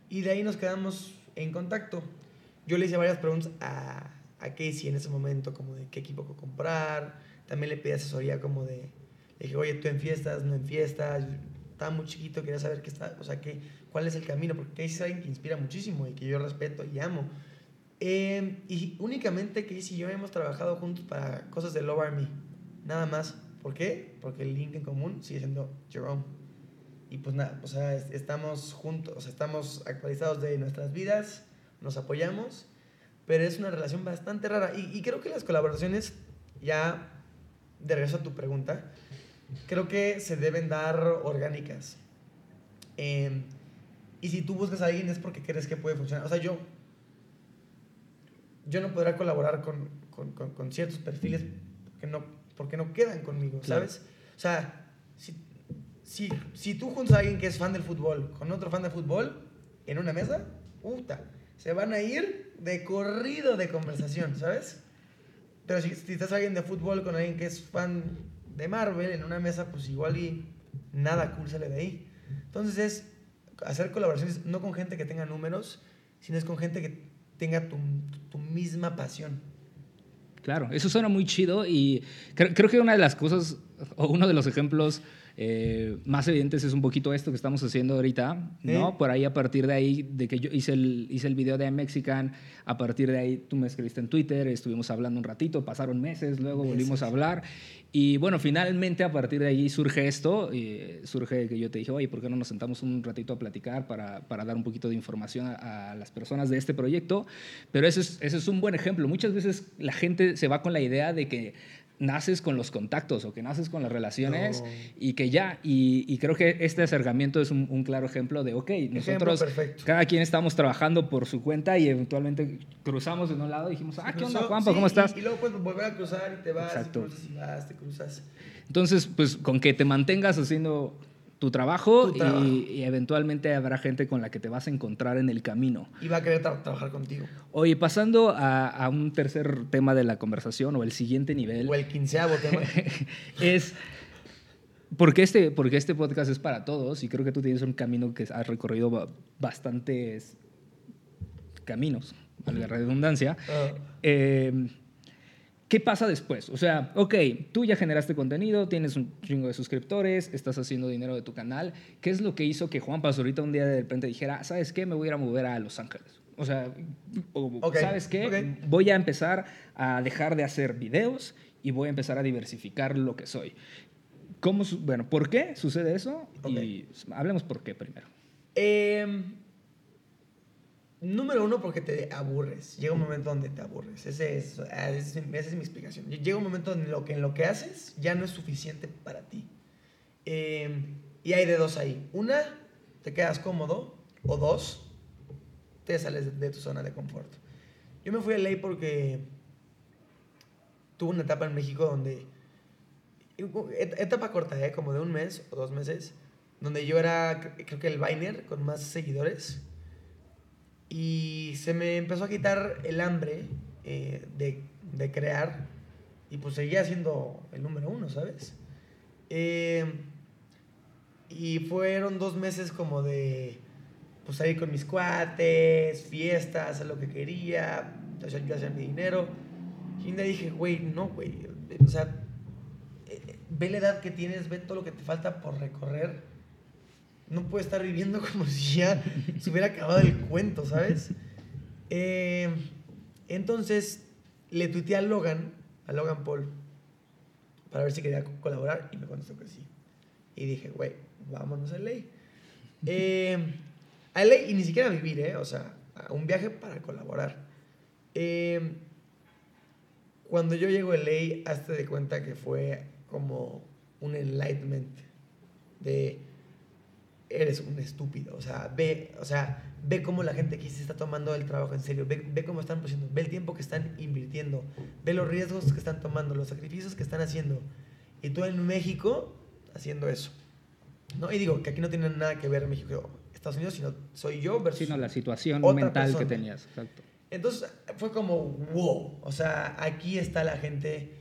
Y de ahí nos quedamos en contacto. Yo le hice varias preguntas a, a Casey en ese momento, como de qué equipo comprar. También le pedí asesoría como de, le dije, oye, tú en fiestas, no en fiestas. Estaba muy chiquito, quería saber qué está, o sea, qué, cuál es el camino, porque Casey es alguien que inspira muchísimo y que yo respeto y amo. Em, y únicamente Casey y yo hemos trabajado juntos para cosas de Love Army, nada más. ¿Por qué? Porque el link en común sigue siendo Jerome. Y pues nada, o sea, estamos juntos, estamos actualizados de nuestras vidas, nos apoyamos pero es una relación bastante rara. Y, creo que las colaboraciones, ya de regreso a tu pregunta, creo que se deben dar orgánicas. Em, y si tú buscas a alguien es porque crees que puede funcionar. O sea, yo, yo no podré colaborar con, con, con, ciertos perfiles porque no, porque no quedan conmigo, ¿sabes? O sea, si, si, si tú juntas a alguien que es fan del fútbol con otro fan de fútbol en una mesa, puta, se van a ir de corrido de conversación, ¿sabes? Pero si, si estás alguien de fútbol con alguien que es fan de Marvel en una mesa, pues igual y nada cool sale de ahí. Entonces es hacer colaboraciones no con gente que tenga números, sino es con gente que tenga tu, misma pasión. Claro, eso suena muy chido y creo, que una de las cosas, o uno de los ejemplos eh, más evidentes es un poquito esto que estamos haciendo ahorita, ¿no? Por ahí, a partir de ahí, de que yo hice el, hice el video de Mexican, a partir de ahí tú me escribiste en Twitter, estuvimos hablando un ratito, pasaron meses, luego volvimos a hablar. Y bueno, finalmente a partir de ahí surge esto, y surge que yo te dije, oye, ¿por qué no nos sentamos un ratito a platicar para, para dar un poquito de información a, a, las personas de este proyecto? Pero ese es, ese es un buen ejemplo. Muchas veces la gente se va con la idea de que naces con los contactos o que naces con las relaciones y que ya, y, creo que este acercamiento es un, claro ejemplo de, ok, nosotros cada quien estamos trabajando por su cuenta y eventualmente cruzamos de un lado y dijimos, ah, ¿qué onda, Juanpa? ¿Cómo estás? Y, luego puedes volver a cruzar y te vas, Exacto. y vas, te cruzas. Entonces, pues con que te mantengas haciendo tu trabajo, Y, eventualmente habrá gente con la que te vas a encontrar en el camino. Y va a querer trabajar contigo. Oye, pasando a, un tercer tema de la conversación o el siguiente nivel. O el quinceavo tema. es porque este, porque este podcast es para todos y creo que tú tienes un camino que has recorrido bastantes caminos, valga la redundancia. Uh. Eh, ¿Qué pasa después? O sea, ok, tú ya generaste contenido, tienes un chingo de suscriptores, estás haciendo dinero de tu canal. ¿Qué es lo que hizo que Juan ahorita un día de repente dijera, ¿sabes qué? Me voy a ir a mover a Los Ángeles. O sea, ¿sabes qué? Voy a empezar a dejar de hacer videos y voy a empezar a diversificar lo que soy. ¿Cómo, bueno, ¿por qué sucede eso? Y hablemos por qué primero. Eh, Número uno, porque te aburres. Llega un momento donde te aburres. Ese es, esa es, mi explicación. Llega un momento en lo que en lo que haces ya no es suficiente para ti. Em, y hay de dos ahí. Una, te quedas cómodo. O dos, te sales de, tu zona de confort. Yo me fui a ley porque tuve una etapa en México donde... Etapa corta, ¿eh? Como de un mes o dos meses. Donde yo era, creo que el Viner con más seguidores y se me empezó a quitar el hambre eh, de, de, crear y pues seguía siendo el número uno, ¿sabes? Eh, y fueron dos meses como de pues salir con mis cuates, fiestas, hacer lo que quería, yo mi dinero. Y le dije, güey, no, güey, o sea, eh, ve la edad que tienes, ve todo lo que te falta por recorrer no puede estar viviendo como si ya se hubiera acabado el cuento, ¿sabes? Eh, entonces le tuiteé a Logan, a Logan Paul, para ver si quería colaborar y me contestó que sí. Y dije, güey, vámonos a LA. Eh, a LA y ni siquiera a vivir, ¿eh? O sea, a un viaje para colaborar. Eh, cuando yo llego a LA, hazte de cuenta que fue como un enlightenment de eres un estúpido. O sea, ve, o sea, ve cómo la gente aquí se está tomando el trabajo en serio, ve, ve cómo están haciendo, ve el tiempo que están invirtiendo, ve los riesgos que están tomando, los sacrificios que están haciendo. Y tú en México haciendo eso. ¿no? Y digo que aquí no tiene nada que ver México, Estados Unidos, sino soy yo versus. Sino la situación mental que tenías. Exacto. Entonces fue como, wow, o sea, aquí está la gente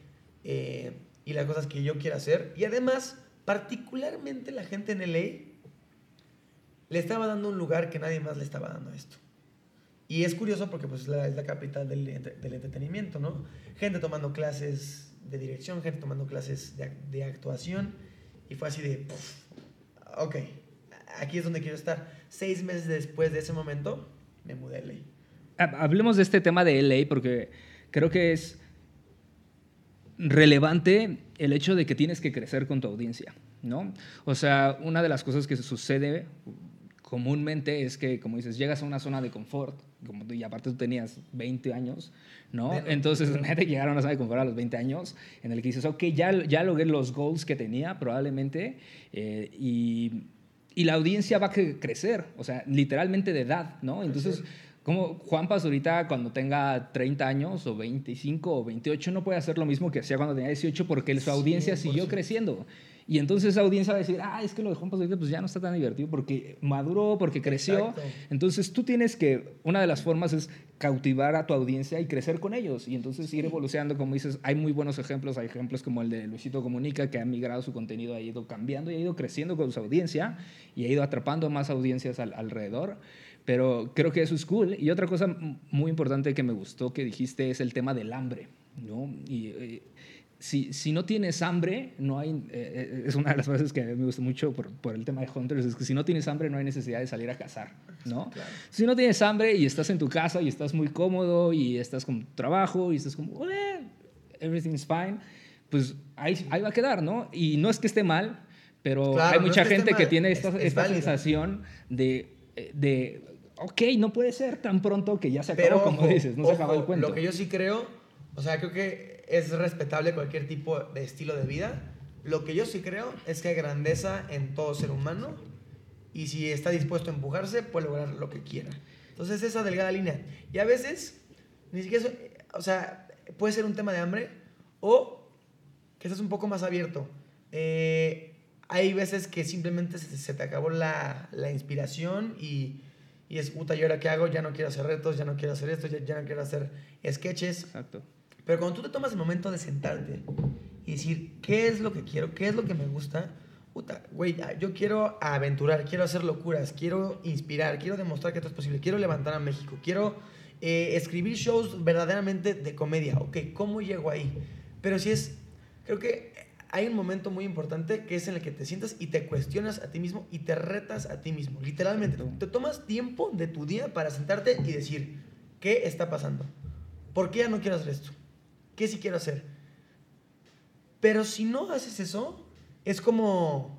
eh, y las cosas que yo quiero hacer. Y además, particularmente la gente en LA le estaba dando un lugar que nadie más le estaba dando esto. Y es curioso porque pues, es la capital del, del, entretenimiento, ¿no? Gente tomando clases de dirección, gente tomando clases de, de actuación. Y fue así de, ok, aquí es donde quiero estar. Seis meses después de ese momento, me mudé a LA. Hablemos de este tema de LA porque creo que es relevante el hecho de que tienes que crecer con tu audiencia, ¿no? O sea, una de las cosas que sucede comúnmente es que, como dices, llegas a una zona de confort, como tú, y aparte tú tenías 20 años, ¿no? Entonces, imagínate llegar a una zona de confort a los 20 años, en el que dices, ok, ya, ya logré los goals que tenía, probablemente, eh, y, y, la audiencia va a crecer, o sea, literalmente de edad, ¿no? Entonces... Como Juan Paz ahorita cuando tenga 30 años o 25 o 28 no puede hacer lo mismo que hacía cuando tenía 18 porque su audiencia siguió creciendo. Y entonces esa audiencia va a decir, ah, es que lo de Juan pues ya no está tan divertido porque maduró, porque creció. Entonces tú tienes que, una de las formas es cautivar a tu audiencia y crecer con ellos. Y entonces ir evolucionando, como dices, hay muy buenos ejemplos, hay ejemplos como el de Luisito Comunica, que ha migrado su contenido, ha ido cambiando y ha ido creciendo con su audiencia y ha ido atrapando más audiencias alrededor. Pero creo que eso es cool. Y otra cosa muy importante que me gustó que dijiste es el tema del hambre. ¿no? Y, eh, si, si, no tienes hambre, no hay, eh, eh, es una de las frases que me gusta mucho por, por, el tema de Hunters, es que si no tienes hambre no hay necesidad de salir a cazar, ¿no? Si no tienes hambre y estás en tu casa y estás muy cómodo y estás con trabajo y estás como, everything's fine, pues ahí, ahí, va a quedar, ¿no? Y no es que esté mal, pero hay mucha gente que, tiene esta, esta sensación de, eh, de, ok, no puede ser tan pronto que ya se acabó, como dices, no se acabó el cuento. Lo que yo sí creo, o sea, creo que es respetable cualquier tipo de estilo de vida. Lo que yo sí creo es que hay grandeza en todo ser humano y si está dispuesto a empujarse, puede lograr lo que quiera. Entonces, esa delgada línea. Y a veces, ni siquiera, eso, o sea, puede ser un tema de hambre o que estás un poco más abierto. Eh, hay veces que simplemente se, te acabó la, la inspiración y, y, es, puta, ¿y ahora qué hago? Ya no quiero hacer retos, ya no quiero hacer esto, ya, ya no quiero hacer sketches. Exacto. Pero cuando tú te tomas el momento de sentarte y decir, ¿qué es lo que quiero? ¿Qué es lo que me gusta? Puta, güey, yo quiero aventurar, quiero hacer locuras, quiero inspirar, quiero demostrar que esto es posible, quiero levantar a México, quiero eh, escribir shows verdaderamente de comedia. Ok, ¿cómo llego ahí? Pero si es, creo que hay un momento muy importante que es en el que te sientas y te cuestionas a ti mismo y te retas a ti mismo. Literalmente, te tomas tiempo de tu día para sentarte y decir, ¿qué está pasando? ¿Por qué ya no quiero hacer esto? ¿Qué sí quiero hacer? Pero si no haces eso, es como,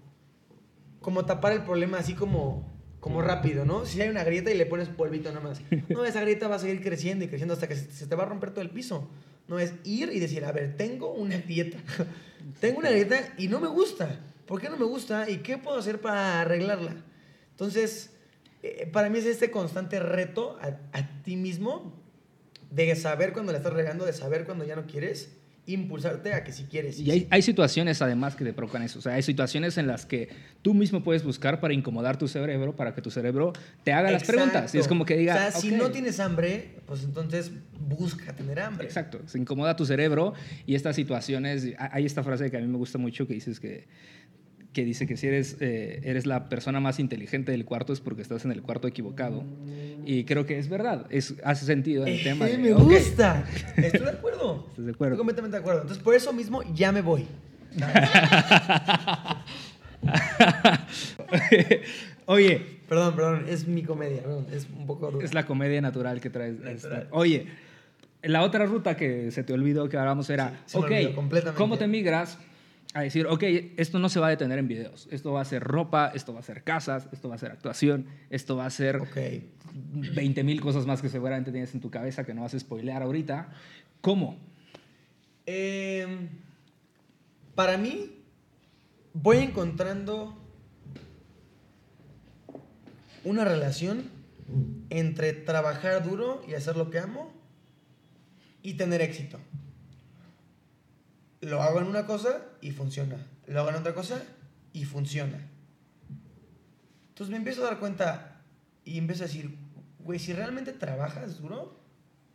como tapar el problema así como, como rápido, ¿no? Si hay una grieta y le pones polvito nada más. No, esa grieta va a seguir creciendo y creciendo hasta que se te va a romper todo el piso. No es ir y decir, a ver, tengo una grieta. tengo una grieta y no me gusta. ¿Por qué no me gusta? ¿Y qué puedo hacer para arreglarla? Entonces, eh, para mí es este constante reto a, a ti mismo de saber cuando la estás regando, de saber cuando ya no quieres, impulsarte a que si quieres. Y hay, hay, situaciones además que te provocan eso. O sea, hay situaciones en las que tú mismo puedes buscar para incomodar tu cerebro, para que tu cerebro te haga las preguntas. Y es como que diga... O sea, si no tienes hambre, pues entonces busca tener hambre. Exacto. Se incomoda tu cerebro y estas situaciones... Hay esta frase que a mí me gusta mucho que dices que que dice que si eres, eh, eres la persona más inteligente del cuarto es porque estás en el cuarto equivocado. Y creo que es verdad, es, hace sentido el tema. De, me gusta, estoy de acuerdo. Estoy de acuerdo. Estoy completamente de acuerdo. Entonces, por eso mismo ya me voy. Oye. Perdón, perdón, es mi comedia, es un poco Es la comedia natural que traes. Oye, la otra ruta que se te olvidó que hablamos era, ok, ¿cómo te migras? A decir, ok, esto no se va a detener en videos. Esto va a ser ropa, esto va a ser casas, esto va a ser actuación, esto va a ser okay. 20 mil cosas más que seguramente tienes en tu cabeza que no vas a spoilear ahorita. ¿Cómo? Em, para mí, voy encontrando una relación entre trabajar duro y hacer lo que amo y tener éxito lo hago en una cosa y funciona. Lo hago en otra cosa y funciona. Entonces me empiezo a dar cuenta y empiezo a decir, güey, si realmente trabajas duro,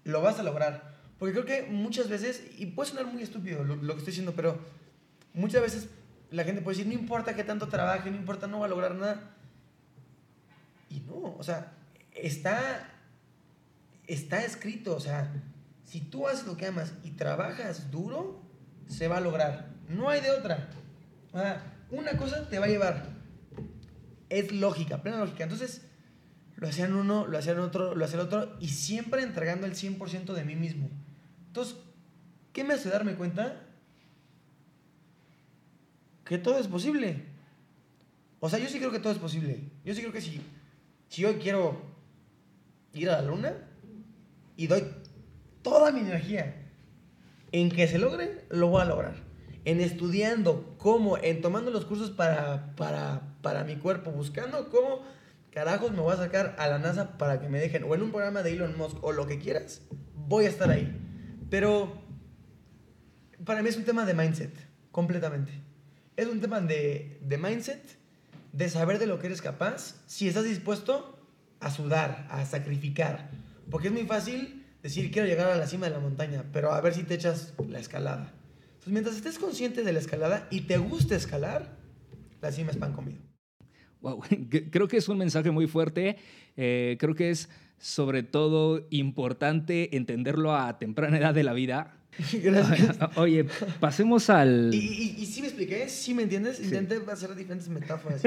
lo vas a lograr. Porque creo que muchas veces, y puede sonar muy estúpido lo, que estoy diciendo, pero muchas veces la gente puede decir, no importa que tanto trabaje, no importa, no va a lograr nada. Y no, o sea, está, está escrito, o sea, si tú haces lo que amas y trabajas duro, se va a lograr. No hay de otra. una cosa te va a llevar. Es lógica, plena lógica. Entonces, lo hacían uno, lo hacían otro, lo hacían otro, y siempre entregando el 100% de mí mismo. Entonces, ¿qué me hace darme cuenta? Que todo es posible. O sea, yo sí creo que todo es posible. Yo sí creo que si Si hoy quiero ir a la luna y doy toda mi energía en que se logre, lo voy a lograr. En estudiando cómo, en tomando los cursos para, para, para mi cuerpo, buscando cómo carajos me voy a sacar a la NASA para que me dejen, o en un programa de Elon Musk, o lo que quieras, voy a estar ahí. Pero para mí es un tema de mindset, completamente. Es un tema de, de mindset, de saber de lo que eres capaz, si estás dispuesto a sudar, a sacrificar. Porque es muy fácil decir quiero llegar a la cima de la montaña, pero a ver si te echas la escalada. Entonces, mientras estés consciente de la escalada y te guste escalar, la cima es pan comido. Wow, creo que es un mensaje muy fuerte. Eh, creo que es sobre todo importante entenderlo a temprana edad de la vida. Gracias. Oye, pasemos al... ¿Y, y, y sí me expliqué? ¿Sí me entiendes? Intenté hacer diferentes metáforas.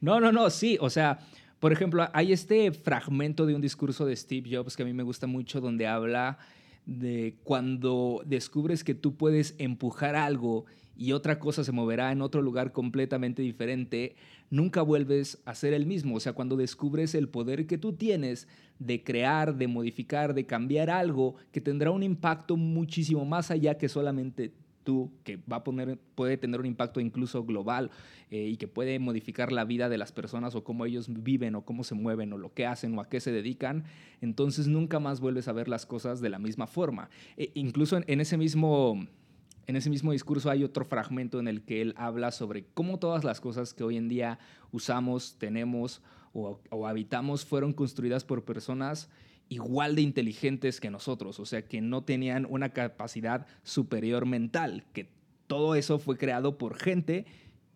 no, no, no, sí. O sea, por ejemplo, hay este fragmento de un discurso de Steve Jobs que a mí me gusta mucho donde habla de cuando descubres que tú puedes empujar algo y otra cosa se moverá en otro lugar completamente diferente, nunca vuelves a ser el mismo. O sea, cuando descubres el poder que tú tienes de crear, de modificar, de cambiar algo que tendrá un impacto muchísimo más allá que solamente tú, que va a poner, puede tener un impacto incluso global eh, y que puede modificar la vida de las personas o cómo ellos viven o cómo se mueven o lo que hacen o a qué se dedican, entonces nunca más vuelves a ver las cosas de la misma forma. E incluso en, ese mismo en ese mismo discurso hay otro fragmento en el que él habla sobre cómo todas las cosas que hoy en día usamos, tenemos o, habitamos fueron construidas por personas igual de inteligentes que nosotros, o sea, que no tenían una capacidad superior mental, que todo eso fue creado por gente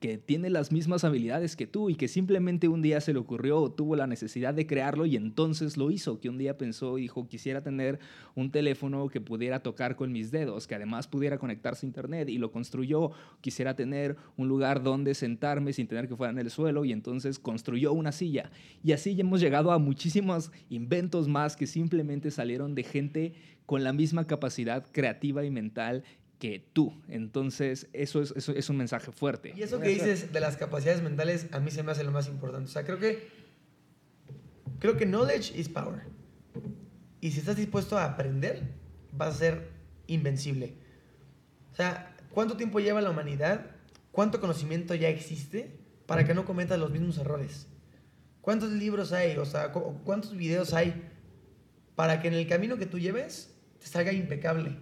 que tiene las mismas habilidades que tú y que simplemente un día se le ocurrió o tuvo la necesidad de crearlo y entonces lo hizo, que un día pensó dijo, quisiera tener un teléfono que pudiera tocar con mis dedos, que además pudiera conectarse a internet y lo construyó, quisiera tener un lugar donde sentarme sin tener que fuera en el suelo y entonces construyó una silla. Y así hemos llegado a muchísimos inventos más que simplemente salieron de gente con la misma capacidad creativa y mental que tú. Entonces, eso es, eso es un mensaje fuerte. Y eso que dices de las capacidades mentales, a mí se me hace lo más importante. O sea, creo que, creo que knowledge is power. Y si estás dispuesto a aprender, vas a ser invencible. O sea, ¿cuánto tiempo lleva la humanidad? ¿Cuánto conocimiento ya existe para que no cometas los mismos errores? ¿Cuántos libros hay? O sea, ¿cuántos videos hay para que en el camino que tú lleves te salga impecable?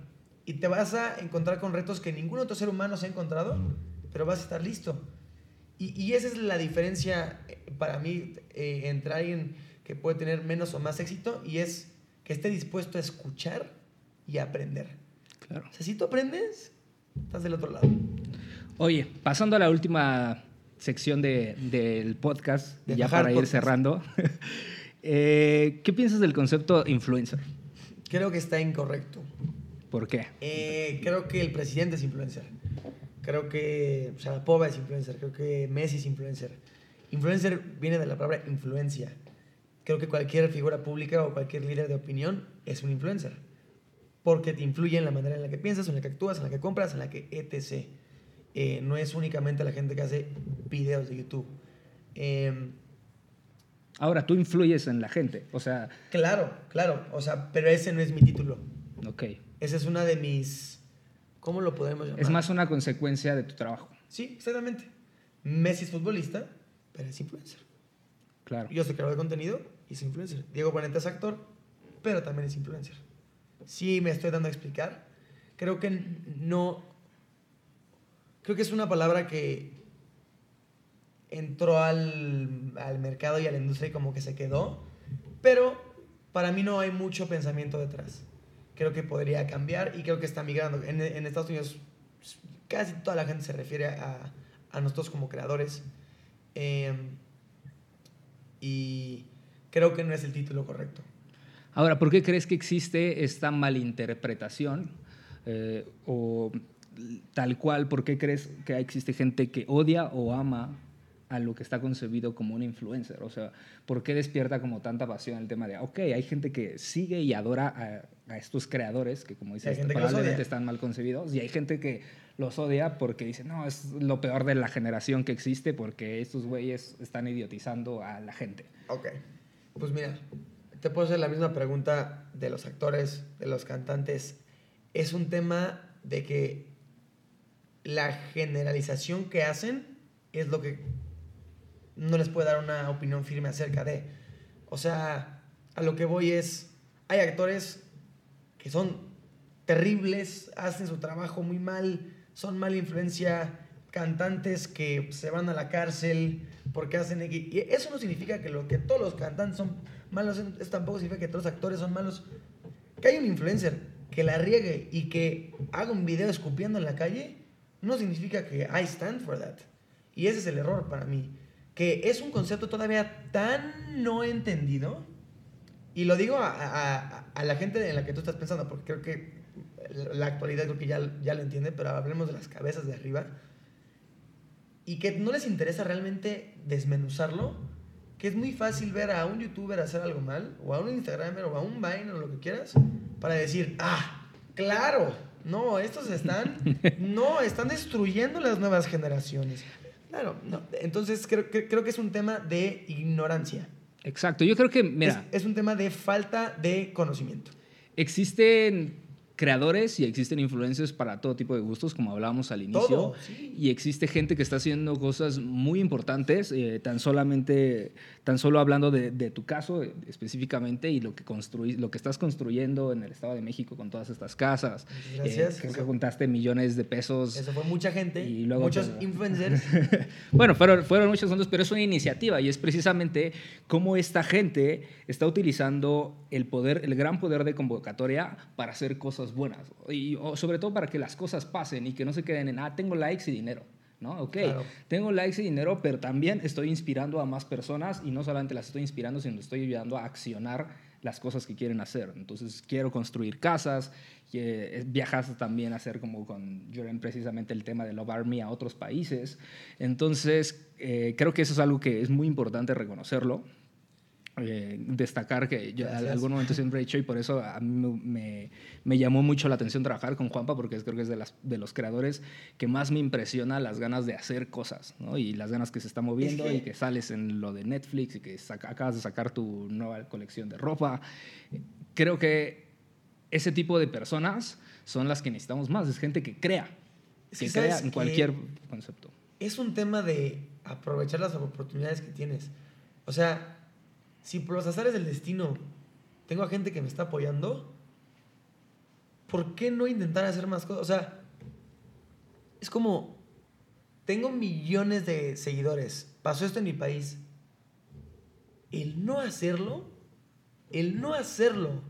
Y te vas a encontrar con retos que ningún otro ser humano se ha encontrado, pero vas a estar listo. Y, y esa es la diferencia eh, para mí eh, entre alguien que puede tener menos o más éxito y es que esté dispuesto a escuchar y a aprender. Claro. O sea, si tú aprendes, estás del otro lado. Oye, pasando a la última sección de, del podcast, de ya para podcast. ir cerrando, eh, ¿qué piensas del concepto influencer? Creo que está incorrecto. ¿Por qué? Eh, creo que el presidente es influencer. Creo que Sharapova es influencer. Creo que Messi es influencer. Influencer viene de la palabra influencia. Creo que cualquier figura pública o cualquier líder de opinión es un influencer. Porque te influye en la manera en la que piensas, en la que actúas, en la que compras, en la que etc. Eh, no es únicamente la gente que hace videos de YouTube. Eh, Ahora, tú influyes en la gente, o sea... Claro, claro, o sea, pero ese no es mi título. Ok. Esa es una de mis... ¿Cómo lo podemos llamar? Es más una consecuencia de tu trabajo. Sí, exactamente. Messi es futbolista, pero es influencer. Claro. Yo soy creador de contenido y soy influencer. Diego Boneta es actor, pero también es influencer. Sí, me estoy dando a explicar. Creo que no... Creo que es una palabra que entró al, al mercado y a la industria y como que se quedó, pero para mí no hay mucho pensamiento detrás creo que podría cambiar y creo que está migrando. En, Estados Unidos casi toda la gente se refiere a, a nosotros como creadores. Eh, y creo que no es el título correcto. Ahora, ¿por qué crees que existe esta malinterpretación? Eh, o tal cual, ¿por qué crees que existe gente que odia o ama a lo que está concebido como un influencer? O sea, ¿por qué despierta como tanta pasión el tema de, ok, hay gente que sigue y adora a, a estos creadores que, como dices, probablemente están mal concebidos, y hay gente que los odia porque dice, no, es lo peor de la generación que existe porque estos güeyes están idiotizando a la gente. Ok. Pues mira, te puedo hacer la misma pregunta de los actores, de los cantantes. Es un tema de que la generalización que hacen es lo que no les puede dar una opinión firme acerca de. O sea, a lo que voy es, hay actores que son terribles, hacen su trabajo muy mal, son mala influencia, cantantes que se van a la cárcel porque hacen... Y eso no significa que, lo, que todos los cantantes son malos, eso tampoco significa que todos los actores son malos. Que hay un influencer que la riegue y que haga un video escupiendo en la calle, no significa que I stand for that. Y ese es el error para mí. Que es un concepto todavía tan no entendido. Y lo digo a, a, la gente en la que tú estás pensando, porque creo que la actualidad creo que ya, ya lo entiende, pero hablemos de las cabezas de arriba y que no les interesa realmente desmenuzarlo, que es muy fácil ver a un youtuber hacer algo mal, o a un instagramer, o a un Vine, o lo que quieras, para decir, ah, claro, no, estos están, no, están destruyendo las nuevas generaciones. Claro, no. Entonces creo, creo que es un tema de ignorancia. Exacto, yo creo que, mira... Es, es un tema de falta de conocimiento. Existen creadores y existen influencers para todo tipo de gustos, como hablábamos al inicio. Y existe gente que está haciendo cosas muy importantes, eh, tan solamente, tan solo hablando de, tu caso eh, específicamente y lo que, construís, lo que estás construyendo en el Estado de México con todas estas casas. Gracias. Eh, creo que juntaste millones de pesos. Eso fue mucha gente, y luego muchos influencers. bueno, fueron, fueron muchos fondos, pero es una iniciativa y es precisamente cómo esta gente está utilizando el poder, el gran poder de convocatoria para hacer cosas buenas. Y sobre todo para que las cosas pasen y que no se queden en, ah, tengo likes y dinero. ¿no? Ok, tengo likes y dinero, pero también estoy inspirando a más personas y no solamente las estoy inspirando, sino estoy ayudando a accionar las cosas que quieren hacer. Entonces, quiero construir casas, viajas también a hacer como con Joren precisamente el tema de Love Army a otros países. Entonces, eh, creo que eso es algo que es muy importante reconocerlo. Eh, destacar que yo en algún momento siempre he hecho y por eso a mí me, me, llamó mucho la atención trabajar con Juanpa porque creo que es de, las, de los creadores que más me impresiona las ganas de hacer cosas ¿no? y las ganas que se está moviendo y que sales en lo de Netflix y que acabas de sacar tu nueva colección de ropa. Creo que ese tipo de personas son las que necesitamos más, es gente que crea, que crea en cualquier concepto. Es un tema de aprovechar las oportunidades que tienes. O sea, si por los azares del destino tengo a gente que me está apoyando, ¿por qué no intentar hacer más cosas? O sea, es como, tengo millones de seguidores, pasó esto en mi país. El no hacerlo, el no hacerlo,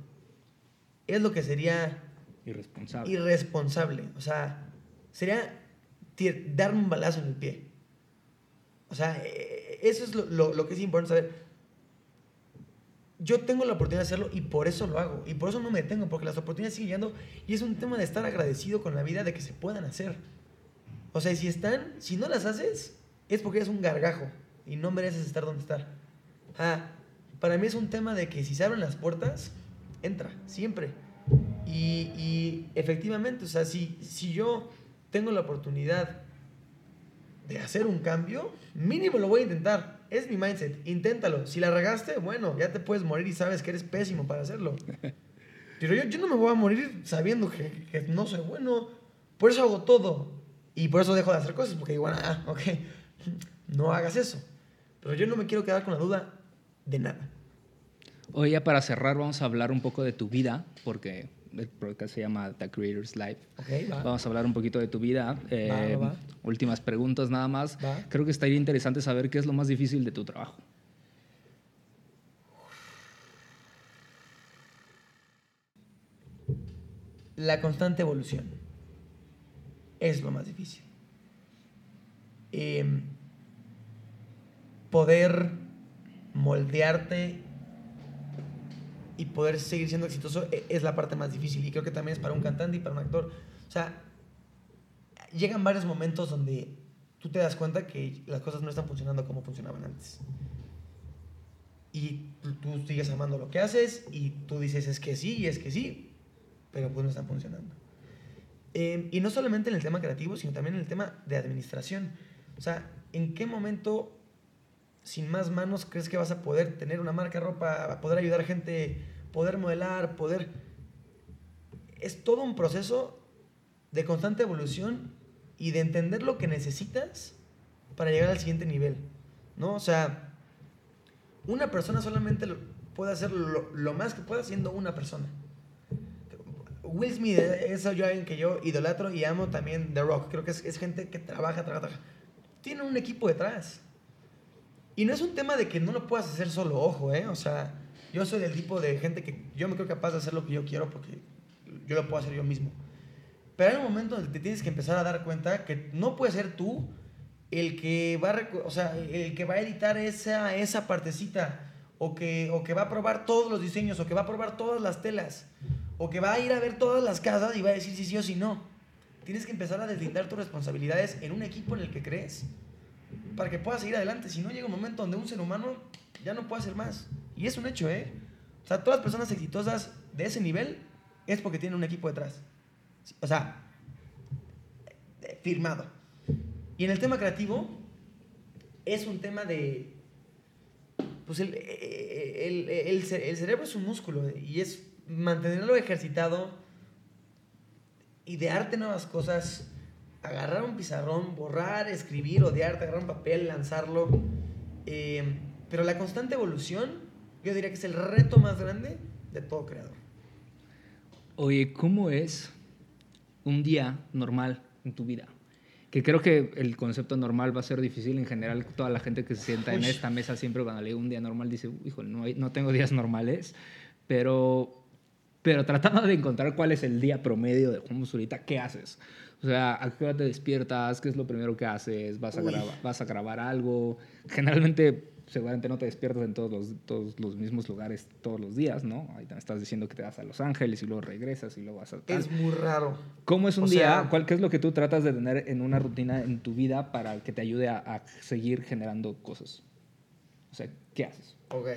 es lo que sería irresponsable. Irresponsable. O sea, sería darme un balazo en el pie. O sea, e, eso es lo, lo que es importante saber yo tengo la oportunidad de hacerlo y por eso lo hago. Y por eso no me detengo, porque las oportunidades siguen llegando y es un tema de estar agradecido con la vida de que se puedan hacer. O sea, si están, si no las haces, es porque eres un gargajo y no mereces estar donde estar. Ah, para mí es un tema de que si se abren las puertas, entra, siempre. Y, y efectivamente, o sea, si, si yo tengo la oportunidad de hacer un cambio, mínimo lo voy a intentar. Es mi mindset. Inténtalo. Si la regaste, bueno, ya te puedes morir y sabes que eres pésimo para hacerlo. Pero yo, yo no me voy a morir sabiendo que, que, no soy bueno. Por eso hago todo. Y por eso dejo de hacer cosas. Porque digo, ah, ok, no hagas eso. Pero yo no me quiero quedar con la duda de nada. Hoy ya para cerrar vamos a hablar un poco de tu vida, porque el podcast se llama The Creator's Life. Vamos a hablar un poquito de tu vida. Eh, últimas preguntas nada más. Creo que estaría interesante saber qué es lo más difícil de tu trabajo. La constante evolución es lo más difícil. Em, poder moldearte y poder seguir siendo exitoso e, es la parte más difícil. Y creo que también es para un cantante y para un actor. O sea, llegan varios momentos donde tú te das cuenta que las cosas no están funcionando como funcionaban antes. Y tú sigues amando lo que haces y tú dices es que sí y es que sí, pero pues no están funcionando. Em, y no solamente en el tema creativo, sino también en el tema de administración. O sea, ¿en qué momento sin más manos, crees que vas a poder tener una marca de ropa, poder ayudar a gente, poder modelar, poder... Es todo un proceso de constante evolución y de entender lo que necesitas para llegar al siguiente nivel, ¿no? O sea, una persona solamente puede hacer lo, más que pueda siendo una persona. Will Smith es alguien que yo idolatro y amo también The Rock. Creo que es, es gente que trabaja, trabaja, trabaja. Tiene un equipo detrás. Y no es un tema de que no lo puedas hacer solo, ojo, ¿eh? O sea, yo soy del tipo de gente que yo me creo capaz de hacer lo que yo quiero porque yo lo puedo hacer yo mismo. Pero hay un momento donde te tienes que empezar a dar cuenta que no puedes ser tú el que va a, o sea, el que va a editar esa, esa partecita, o que, o que va a probar todos los diseños, o que va a probar todas las telas, o que va a ir a ver todas las casas y va a decir si sí o si no. Tienes que empezar a deslindar tus responsabilidades en un equipo en el que crees para que puedas seguir adelante. Si no, llega un momento donde un ser humano ya no puede hacer más. Y es un hecho, ¿eh? O sea, todas las personas exitosas de ese nivel es porque tienen un equipo detrás. O sea, firmado. Y en el tema creativo, es un tema de... Pues el, el, el, cerebro es un músculo y es mantenerlo ejercitado, idearte nuevas cosas, agarrar un pizarrón, borrar, escribir, odiarte, agarrar un papel, lanzarlo. Eh, pero la constante evolución, yo diría que es el reto más grande de todo creador. Oye, ¿cómo es un día normal en tu vida? Que creo que el concepto normal va a ser difícil en general. Toda la gente que se sienta en esta mesa siempre cuando lee un día normal dice, hijo, no, no tengo días normales. Pero, pero tratando de encontrar cuál es el día promedio de Juan ahorita, ¿qué haces? O sea, ¿a qué hora te despiertas? ¿Qué es lo primero que haces? ¿Vas a, grabar, ¿vas a grabar algo? Generalmente, seguramente no te despiertas en todos los, todos los mismos lugares todos los días, ¿no? Ahí te estás diciendo que te vas a Los Ángeles y luego regresas y luego vas a... Es muy raro. ¿Cómo es un día? ¿Cuál, ¿Qué es lo que tú tratas de tener en una rutina en tu vida para que te ayude a, seguir generando cosas? O sea, ¿qué haces? Ok.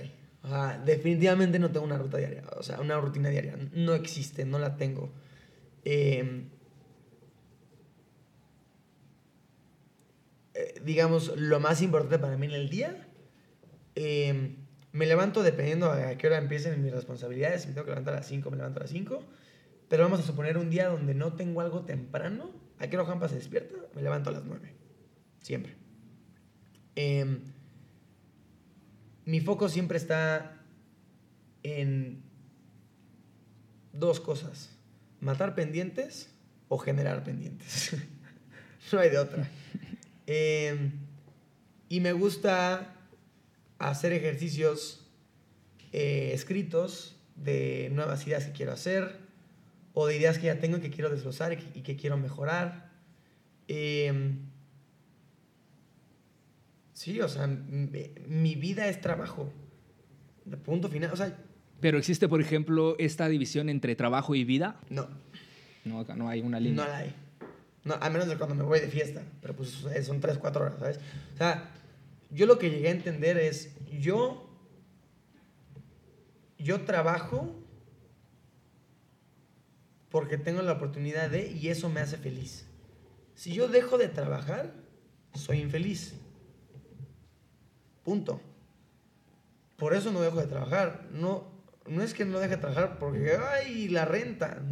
definitivamente no tengo una ruta diaria, o sea, una rutina diaria. No existe, no la tengo. Eh, Eh, digamos, lo más importante para mí en el día. Eh, me levanto dependiendo a qué hora empiecen mis responsabilidades. Si me tengo que levantar a las 5, me levanto a las 5. Pero vamos a suponer un día donde no tengo algo temprano. ¿A qué hora Juanpa se despierta? Me levanto a las 9. Siempre. Em, mi foco siempre está en dos cosas. Matar pendientes o generar pendientes. no hay de otra. Em, y me gusta hacer ejercicios eh, escritos de nuevas ideas que quiero hacer o de ideas que ya tengo y que quiero desglosar y que, quiero mejorar. Em, sí, o sea, mi vida es trabajo. De punto final. O sea, ¿Pero existe, por ejemplo, esta división entre trabajo y vida? No. No, no hay una línea. No la hay. A menos de cuando me voy de fiesta, pero pues son 3, 4 horas, ¿sabes? O sea, yo lo que llegué a entender es, yo, yo trabajo porque tengo la oportunidad de, y eso me hace feliz. Si yo dejo de trabajar, soy infeliz. Punto. Por eso no dejo de trabajar. No, no es que no deje de trabajar porque, ay, la renta.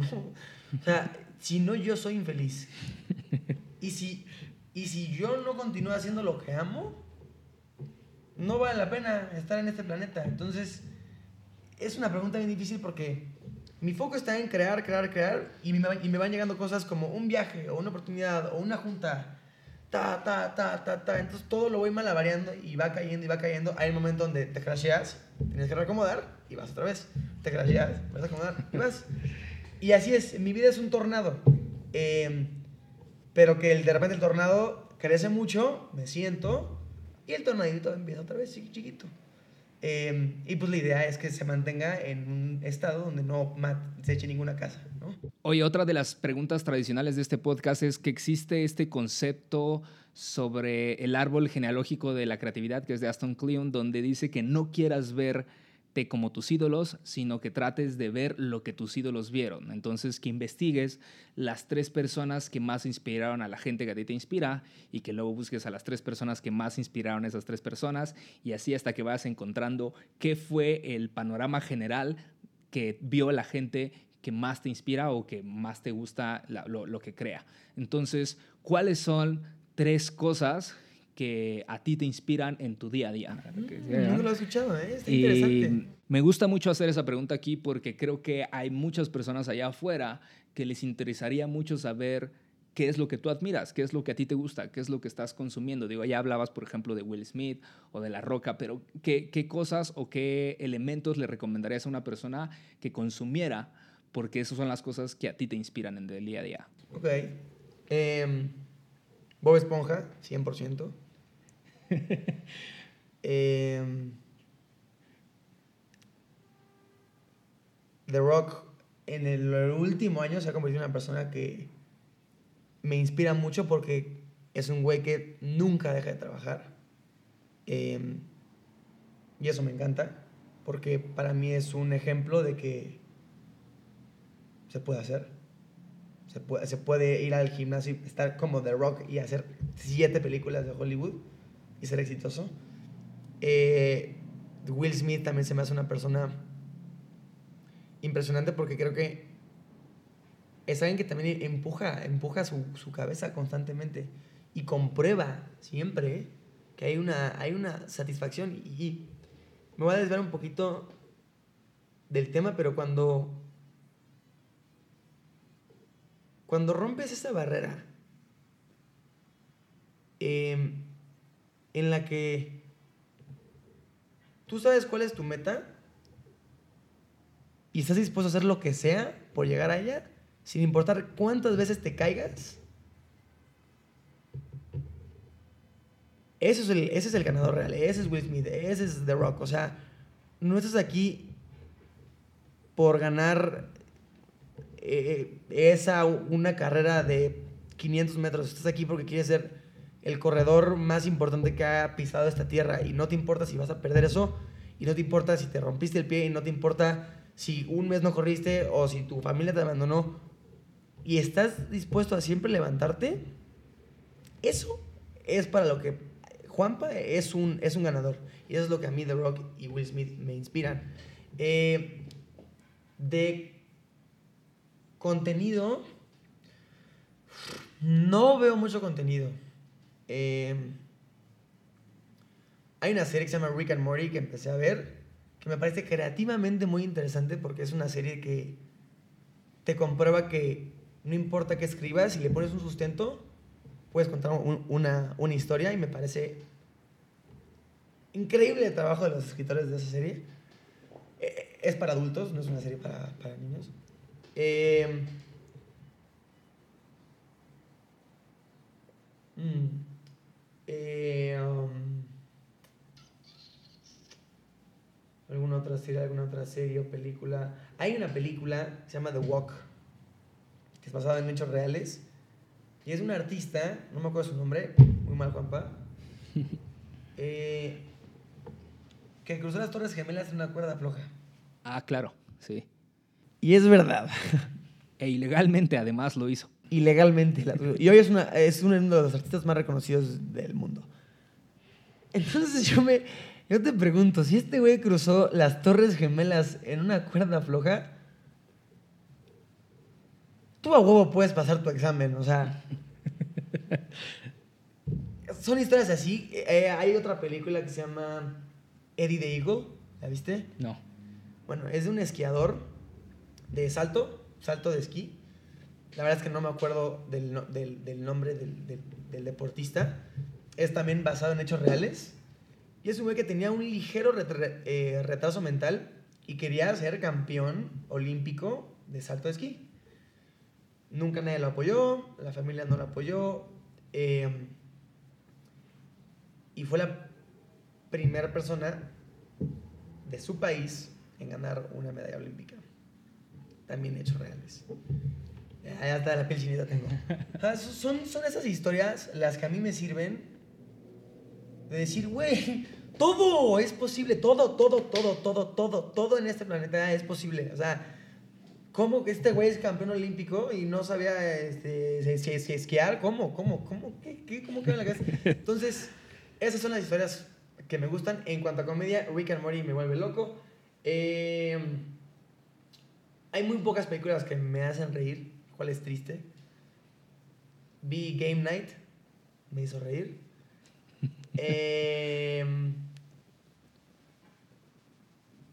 O sea, si no, yo soy infeliz. Y si, y si yo no continúo haciendo lo que amo, no vale la pena estar en este planeta. Entonces, es una pregunta bien difícil porque mi foco está en crear, crear, crear y me, y me van llegando cosas como un viaje o una oportunidad o una junta. Ta, ta, ta, ta, ta. Entonces todo lo voy malavariando y va cayendo y va cayendo. Hay un momento donde te crasheas, tienes que reacomodar y vas otra vez. Te crasheas, vas a acomodar y vas. Y así es, mi vida es un tornado. Eh, pero que de repente el tornado crece mucho, me siento, y el tornadito empieza otra vez chiquito. Eh, y pues la idea es que se mantenga en un estado donde no se eche ninguna casa. ¿no? Oye, otra de las preguntas tradicionales de este podcast es que existe este concepto sobre el árbol genealógico de la creatividad, que es de Aston Kleon, donde dice que no quieras ver como tus ídolos, sino que trates de ver lo que tus ídolos vieron. Entonces, que investigues las tres personas que más inspiraron a la gente que a ti te inspira y que luego busques a las tres personas que más inspiraron a esas tres personas y así hasta que vayas encontrando qué fue el panorama general que vio la gente que más te inspira o que más te gusta lo que crea. Entonces, ¿cuáles son tres cosas que a ti te inspiran en tu día a día. Mm, no lo he escuchado, ¿eh? Está interesante. Me gusta mucho hacer esa pregunta aquí porque creo que hay muchas personas allá afuera que les interesaría mucho saber qué es lo que tú admiras, qué es lo que a ti te gusta, qué es lo que estás consumiendo. Digo, ya hablabas, por ejemplo, de Will Smith o de La Roca, pero ¿qué, qué cosas o qué elementos le recomendarías a una persona que consumiera? Porque esas son las cosas que a ti te inspiran en el día a día. Ok. Em, Bob Esponja, 100%. Em, The Rock en el último año se ha convertido en una persona que me inspira mucho porque es un güey que nunca deja de trabajar. Em, y eso me encanta porque para mí es un ejemplo de que se puede hacer. Se puede, se puede ir al gimnasio estar como The Rock y hacer siete películas de Hollywood y ser exitoso. Eh, Will Smith también se me hace una persona impresionante porque creo que es alguien que también empuja, empuja su, su cabeza constantemente y comprueba siempre que hay una, hay una satisfacción. Y, me voy a desviar un poquito del tema, pero cuando, cuando rompes esa barrera, eh, en la que tú sabes cuál es tu meta y estás dispuesto a hacer lo que sea por llegar a ella, sin importar cuántas veces te caigas. Eso es el, ese es el ganador real, ese es Will Smith, ese es The Rock. O sea, no estás aquí por ganar eh, esa, una carrera de 500 metros, estás aquí porque quieres ser el corredor más importante que ha pisado esta tierra y no te importa si vas a perder eso y no te importa si te rompiste el pie y no te importa si un mes no corriste o si tu familia te abandonó y estás dispuesto a siempre levantarte, eso es para lo que Juanpa es un, es un ganador. Y eso es lo que a mí The Rock y Will Smith me inspiran. Eh, de contenido, no veo mucho contenido. Em, hay una serie que se llama Rick and Morty que empecé a ver, que me parece creativamente muy interesante porque es una serie que te comprueba que no importa qué escribas, si le pones un sustento, puedes contar una, una, historia y me parece increíble el trabajo de los escritores de esa serie. Eh, es para adultos, no es una serie para, para niños. Eh, Eh, um, ¿Alguna otra serie, alguna otra serie o película? Hay una película que se llama The Walk, que es basada en hechos reales. Y es un artista, no me acuerdo su nombre, muy mal, Juanpa, eh, que cruzó las Torres Gemelas en una cuerda floja. Ah, claro, sí. Y es verdad. E ilegalmente además lo hizo ilegalmente. Y hoy es, una, es uno de los artistas más reconocidos del mundo. Entonces yo me yo te pregunto, si este güey cruzó las Torres Gemelas en una cuerda floja, tú a huevo puedes pasar tu examen, o sea. son historias así. Eh, hay otra película que se llama Eddie the Eagle, ¿la viste? No. Bueno, es de un esquiador de salto, salto de esquí, la verdad es que no me acuerdo del, nombre del, deportista. Es también basado en hechos reales. Y es un güey que tenía un ligero eh, retraso mental y quería ser campeón olímpico de salto de esquí. Nunca nadie lo apoyó, la familia no lo apoyó. Em, y fue la primera persona de su país en ganar una medalla olímpica. También hechos reales. Allá está la piel chinita tengo. son, son esas historias las que a mí me sirven de decir, güey, todo es posible, todo, todo, todo, todo, todo, todo en este planeta es posible. O sea, ¿cómo que este güey es campeón olímpico y no sabía este, esquiar? ¿Cómo? ¿Cómo? ¿Cómo? ¿Qué? ¿Qué? ¿Cómo queda en la cabeza? Entonces, esas son las historias que me gustan. En cuanto a comedia, Rick and Morty me vuelve loco. Eh, hay muy pocas películas que me hacen reír, cuál es triste. Vi Game Night, me hizo reír. Eh,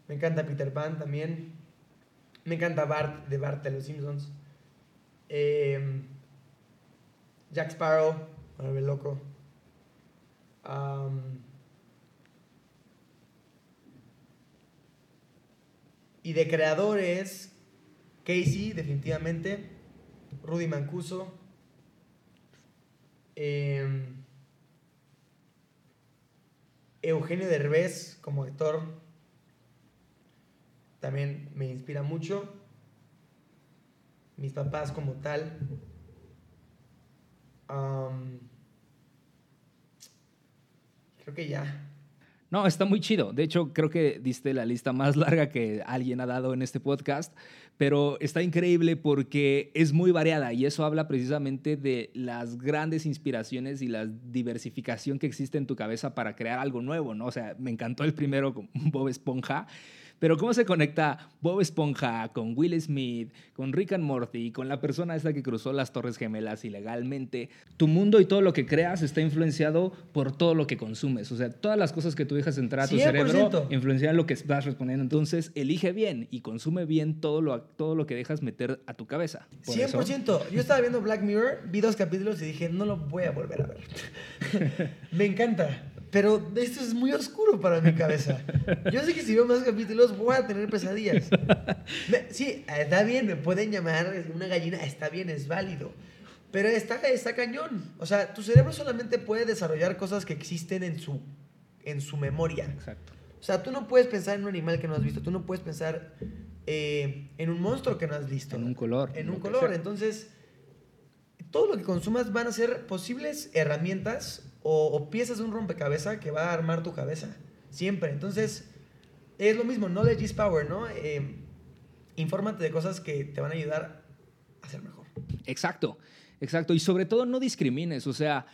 me encanta Peter Pan también. Me encanta Bart de Bart de los Simpsons. Eh, Jack Sparrow, me loco. Y de creadores, Casey, definitivamente. Rudy Mancuso. em, Eugenio Derbez como actor también me inspira mucho. Mis papás como tal. Creo que ya. No, está muy chido. De hecho, creo que diste la lista más larga que alguien ha dado en este podcast, pero está increíble porque es muy variada y eso habla precisamente de las grandes inspiraciones y la diversificación que existe en tu cabeza para crear algo nuevo, ¿no? O sea, me encantó el primero con Bob Esponja, pero ¿cómo se conecta Bob Esponja con Will Smith, con Rick and Morty, con la persona esta que cruzó las Torres Gemelas ilegalmente? Tu mundo y todo lo que creas está influenciado por todo lo que consumes. O sea, todas las cosas que tú dejas entrar a tu 100%. cerebro influencian lo que estás respondiendo. Entonces, elige bien y consume bien todo lo, todo lo que dejas meter a tu cabeza. Por eso- 100%. Yo estaba viendo Black Mirror, vi dos capítulos y dije, no lo voy a volver a ver. Me encanta. Pero esto es muy oscuro para mi cabeza. Yo sé que si veo más capítulos voy a tener pesadillas. Sí, está bien, me pueden llamar una gallina, está bien, es válido. Pero está, está cañón. O sea, tu cerebro solamente puede desarrollar cosas que existen en su, en su memoria. Exacto. O sea, tú no puedes pensar en un animal que no has visto, tú no puedes pensar eh, en un monstruo que no has visto. En un color. En un color. Entonces, todo lo que consumas van a ser posibles herramientas o, piezas de un rompecabezas que va a armar tu cabeza. Siempre. Entonces, es lo mismo, knowledge is power, ¿no? Eh, infórmate de cosas que te van a ayudar a ser mejor. Exacto, exacto. Y sobre todo no discrimines, o sea,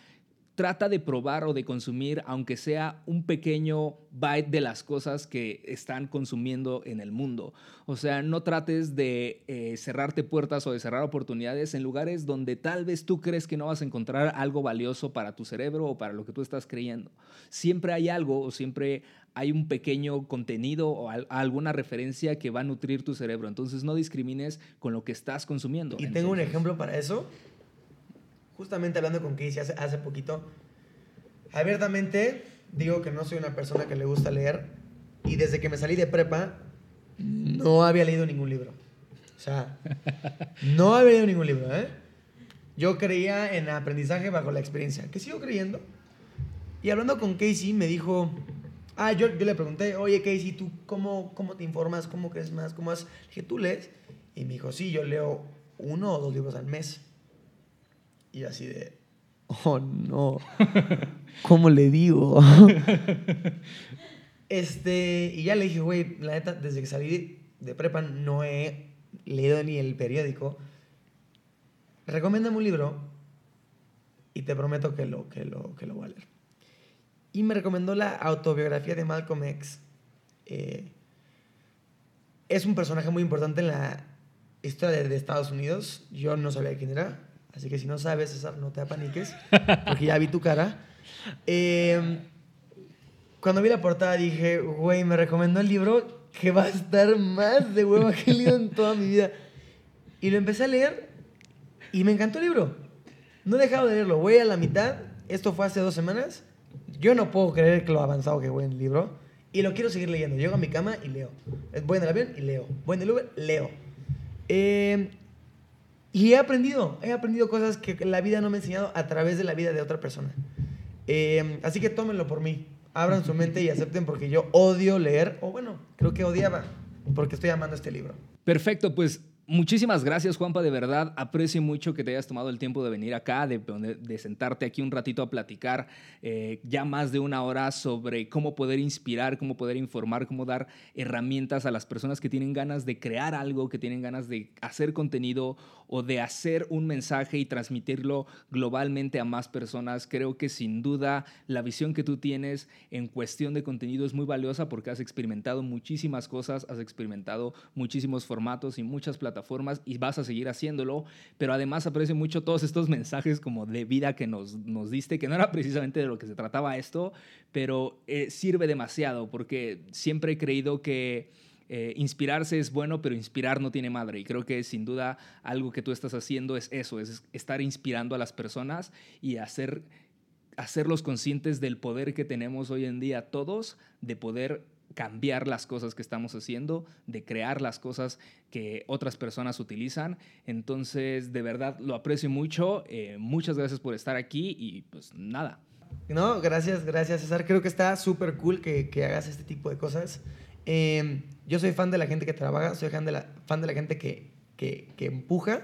trata de probar o de consumir, aunque sea un pequeño bite de las cosas que están consumiendo en el mundo. O sea, no trates de eh, cerrarte puertas o de cerrar oportunidades en lugares donde tal vez tú crees que no vas a encontrar algo valioso para tu cerebro o para lo que tú estás creyendo. Siempre hay algo o siempre hay un pequeño contenido o al- alguna referencia que va a nutrir tu cerebro. Entonces no discrimines con lo que estás consumiendo. Y tengo un ejemplo para eso. Justamente hablando con Casey hace, hace poquito. Abiertamente digo que no soy una persona que le gusta leer. Y desde que me salí de prepa, no había leído ningún libro. O sea, no había leído ningún libro, ¿eh? Yo creía en aprendizaje bajo la experiencia, que sigo creyendo. Y hablando con Casey, me dijo, ah, yo, yo le pregunté, oye Casey, ¿tú cómo, cómo te informas? ¿Cómo crees más? ¿Cómo has? Le dije, ¿tú lees? Y me dijo, sí, yo leo uno o dos libros al mes. Y así de, oh no, ¿cómo le digo? este, y ya le dije, güey, la neta, desde que salí de prepa no he leído ni el periódico. Recomiéndame un libro y te prometo que lo, que lo, que lo voy a leer. Y me recomendó la autobiografía de Malcolm X. Eh, es un personaje muy importante en la historia de, de Estados Unidos. Yo no sabía quién era. Así que si no sabes, César, no te apaniques. Porque ya vi tu cara. Eh, cuando vi la portada dije, güey, me recomendó el libro que va a estar más de hueva que he leído en toda mi vida. Y lo empecé a leer y me encantó el libro. No he dejado de leerlo. Voy a la mitad. Esto fue hace dos semanas. Yo no puedo creer que lo avanzado que voy en el libro. Y lo quiero seguir leyendo. Llego a mi cama y leo. Voy en el avión y leo. Voy en el Uber, leo. Eh, y he aprendido. He aprendido cosas que la vida no me ha enseñado a través de la vida de otra persona. Eh, así que tómenlo por mí. Abran su mente y acepten porque yo odio leer. O bueno, creo que odiaba. Porque estoy amando este libro. Perfecto, pues Muchísimas gracias, Juanpa, de verdad. Aprecio mucho que te hayas tomado el tiempo de venir acá, de, sentarte aquí un ratito a platicar eh, ya más de una hora sobre cómo poder inspirar, cómo poder informar, cómo dar herramientas a las personas que tienen ganas de crear algo, que tienen ganas de hacer contenido o de hacer un mensaje y transmitirlo globalmente a más personas. Creo que sin duda la visión que tú tienes en cuestión de contenido es muy valiosa porque has experimentado muchísimas cosas, has experimentado muchísimos formatos y muchas plataformas formas y vas a seguir haciéndolo, pero además aprecio mucho todos estos mensajes como de vida que nos, nos diste, que no era precisamente de lo que se trataba esto, pero eh, sirve demasiado porque siempre he creído que... Eh, inspirarse es bueno, pero inspirar no tiene madre. Y creo que sin duda algo que tú estás haciendo es eso, es estar inspirando a las personas y hacer, hacerlos conscientes del poder que tenemos hoy en día todos de poder cambiar las cosas que estamos haciendo, de crear las cosas que otras personas utilizan. Entonces, de verdad, lo aprecio mucho. Eh, muchas gracias por estar aquí y pues nada. No, gracias, gracias César. Creo que está súper cool que, que, hagas este tipo de cosas. Em, yo soy fan de la gente que trabaja, soy fan de la, fan de la gente que, que, que empuja.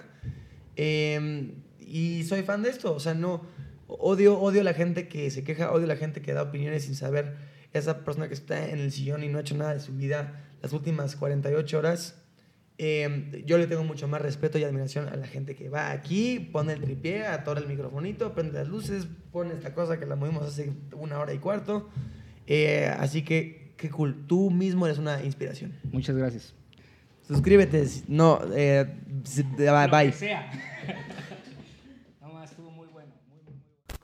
Em, y soy fan de esto. O sea, no, odio, odio la gente que se queja, odio la gente que da opiniones sin saber esa persona que está en el sillón y no ha hecho nada de su vida las últimas 48 horas, eh, yo le tengo mucho más respeto y admiración a la gente que va aquí, pone el tripié, atora el microfonito, prende las luces, pone esta cosa que la movimos hace una hora y cuarto. Eh, así que, qué cool. Tú mismo eres una inspiración. Muchas gracias. Suscríbete. No, eh, bye. bye.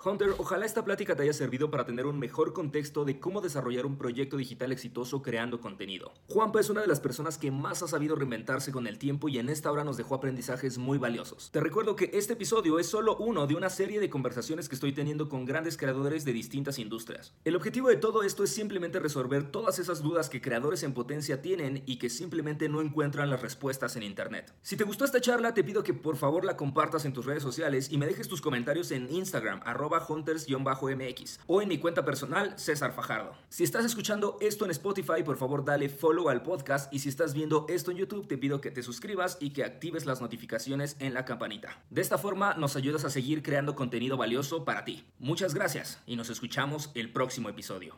Hunter, ojalá esta plática te haya servido para tener un mejor contexto de cómo desarrollar un proyecto digital exitoso creando contenido. Juanpa es una de las personas que más ha sabido reinventarse con el tiempo y en esta hora nos dejó aprendizajes muy valiosos. Te recuerdo que este episodio es solo uno de una serie de conversaciones que estoy teniendo con grandes creadores de distintas industrias. El objetivo de todo esto es simplemente resolver todas esas dudas que creadores en potencia tienen y que simplemente no encuentran las respuestas en internet. Si te gustó esta charla, te pido que por favor la compartas en tus redes sociales y me dejes tus comentarios en Instagram, hunters-mx o en mi cuenta personal César Fajardo. Si estás escuchando esto en Spotify, por favor dale follow al podcast y si estás viendo esto en YouTube, te pido que te suscribas y que actives las notificaciones en la campanita. De esta forma nos ayudas a seguir creando contenido valioso para ti. Muchas gracias y nos escuchamos el próximo episodio.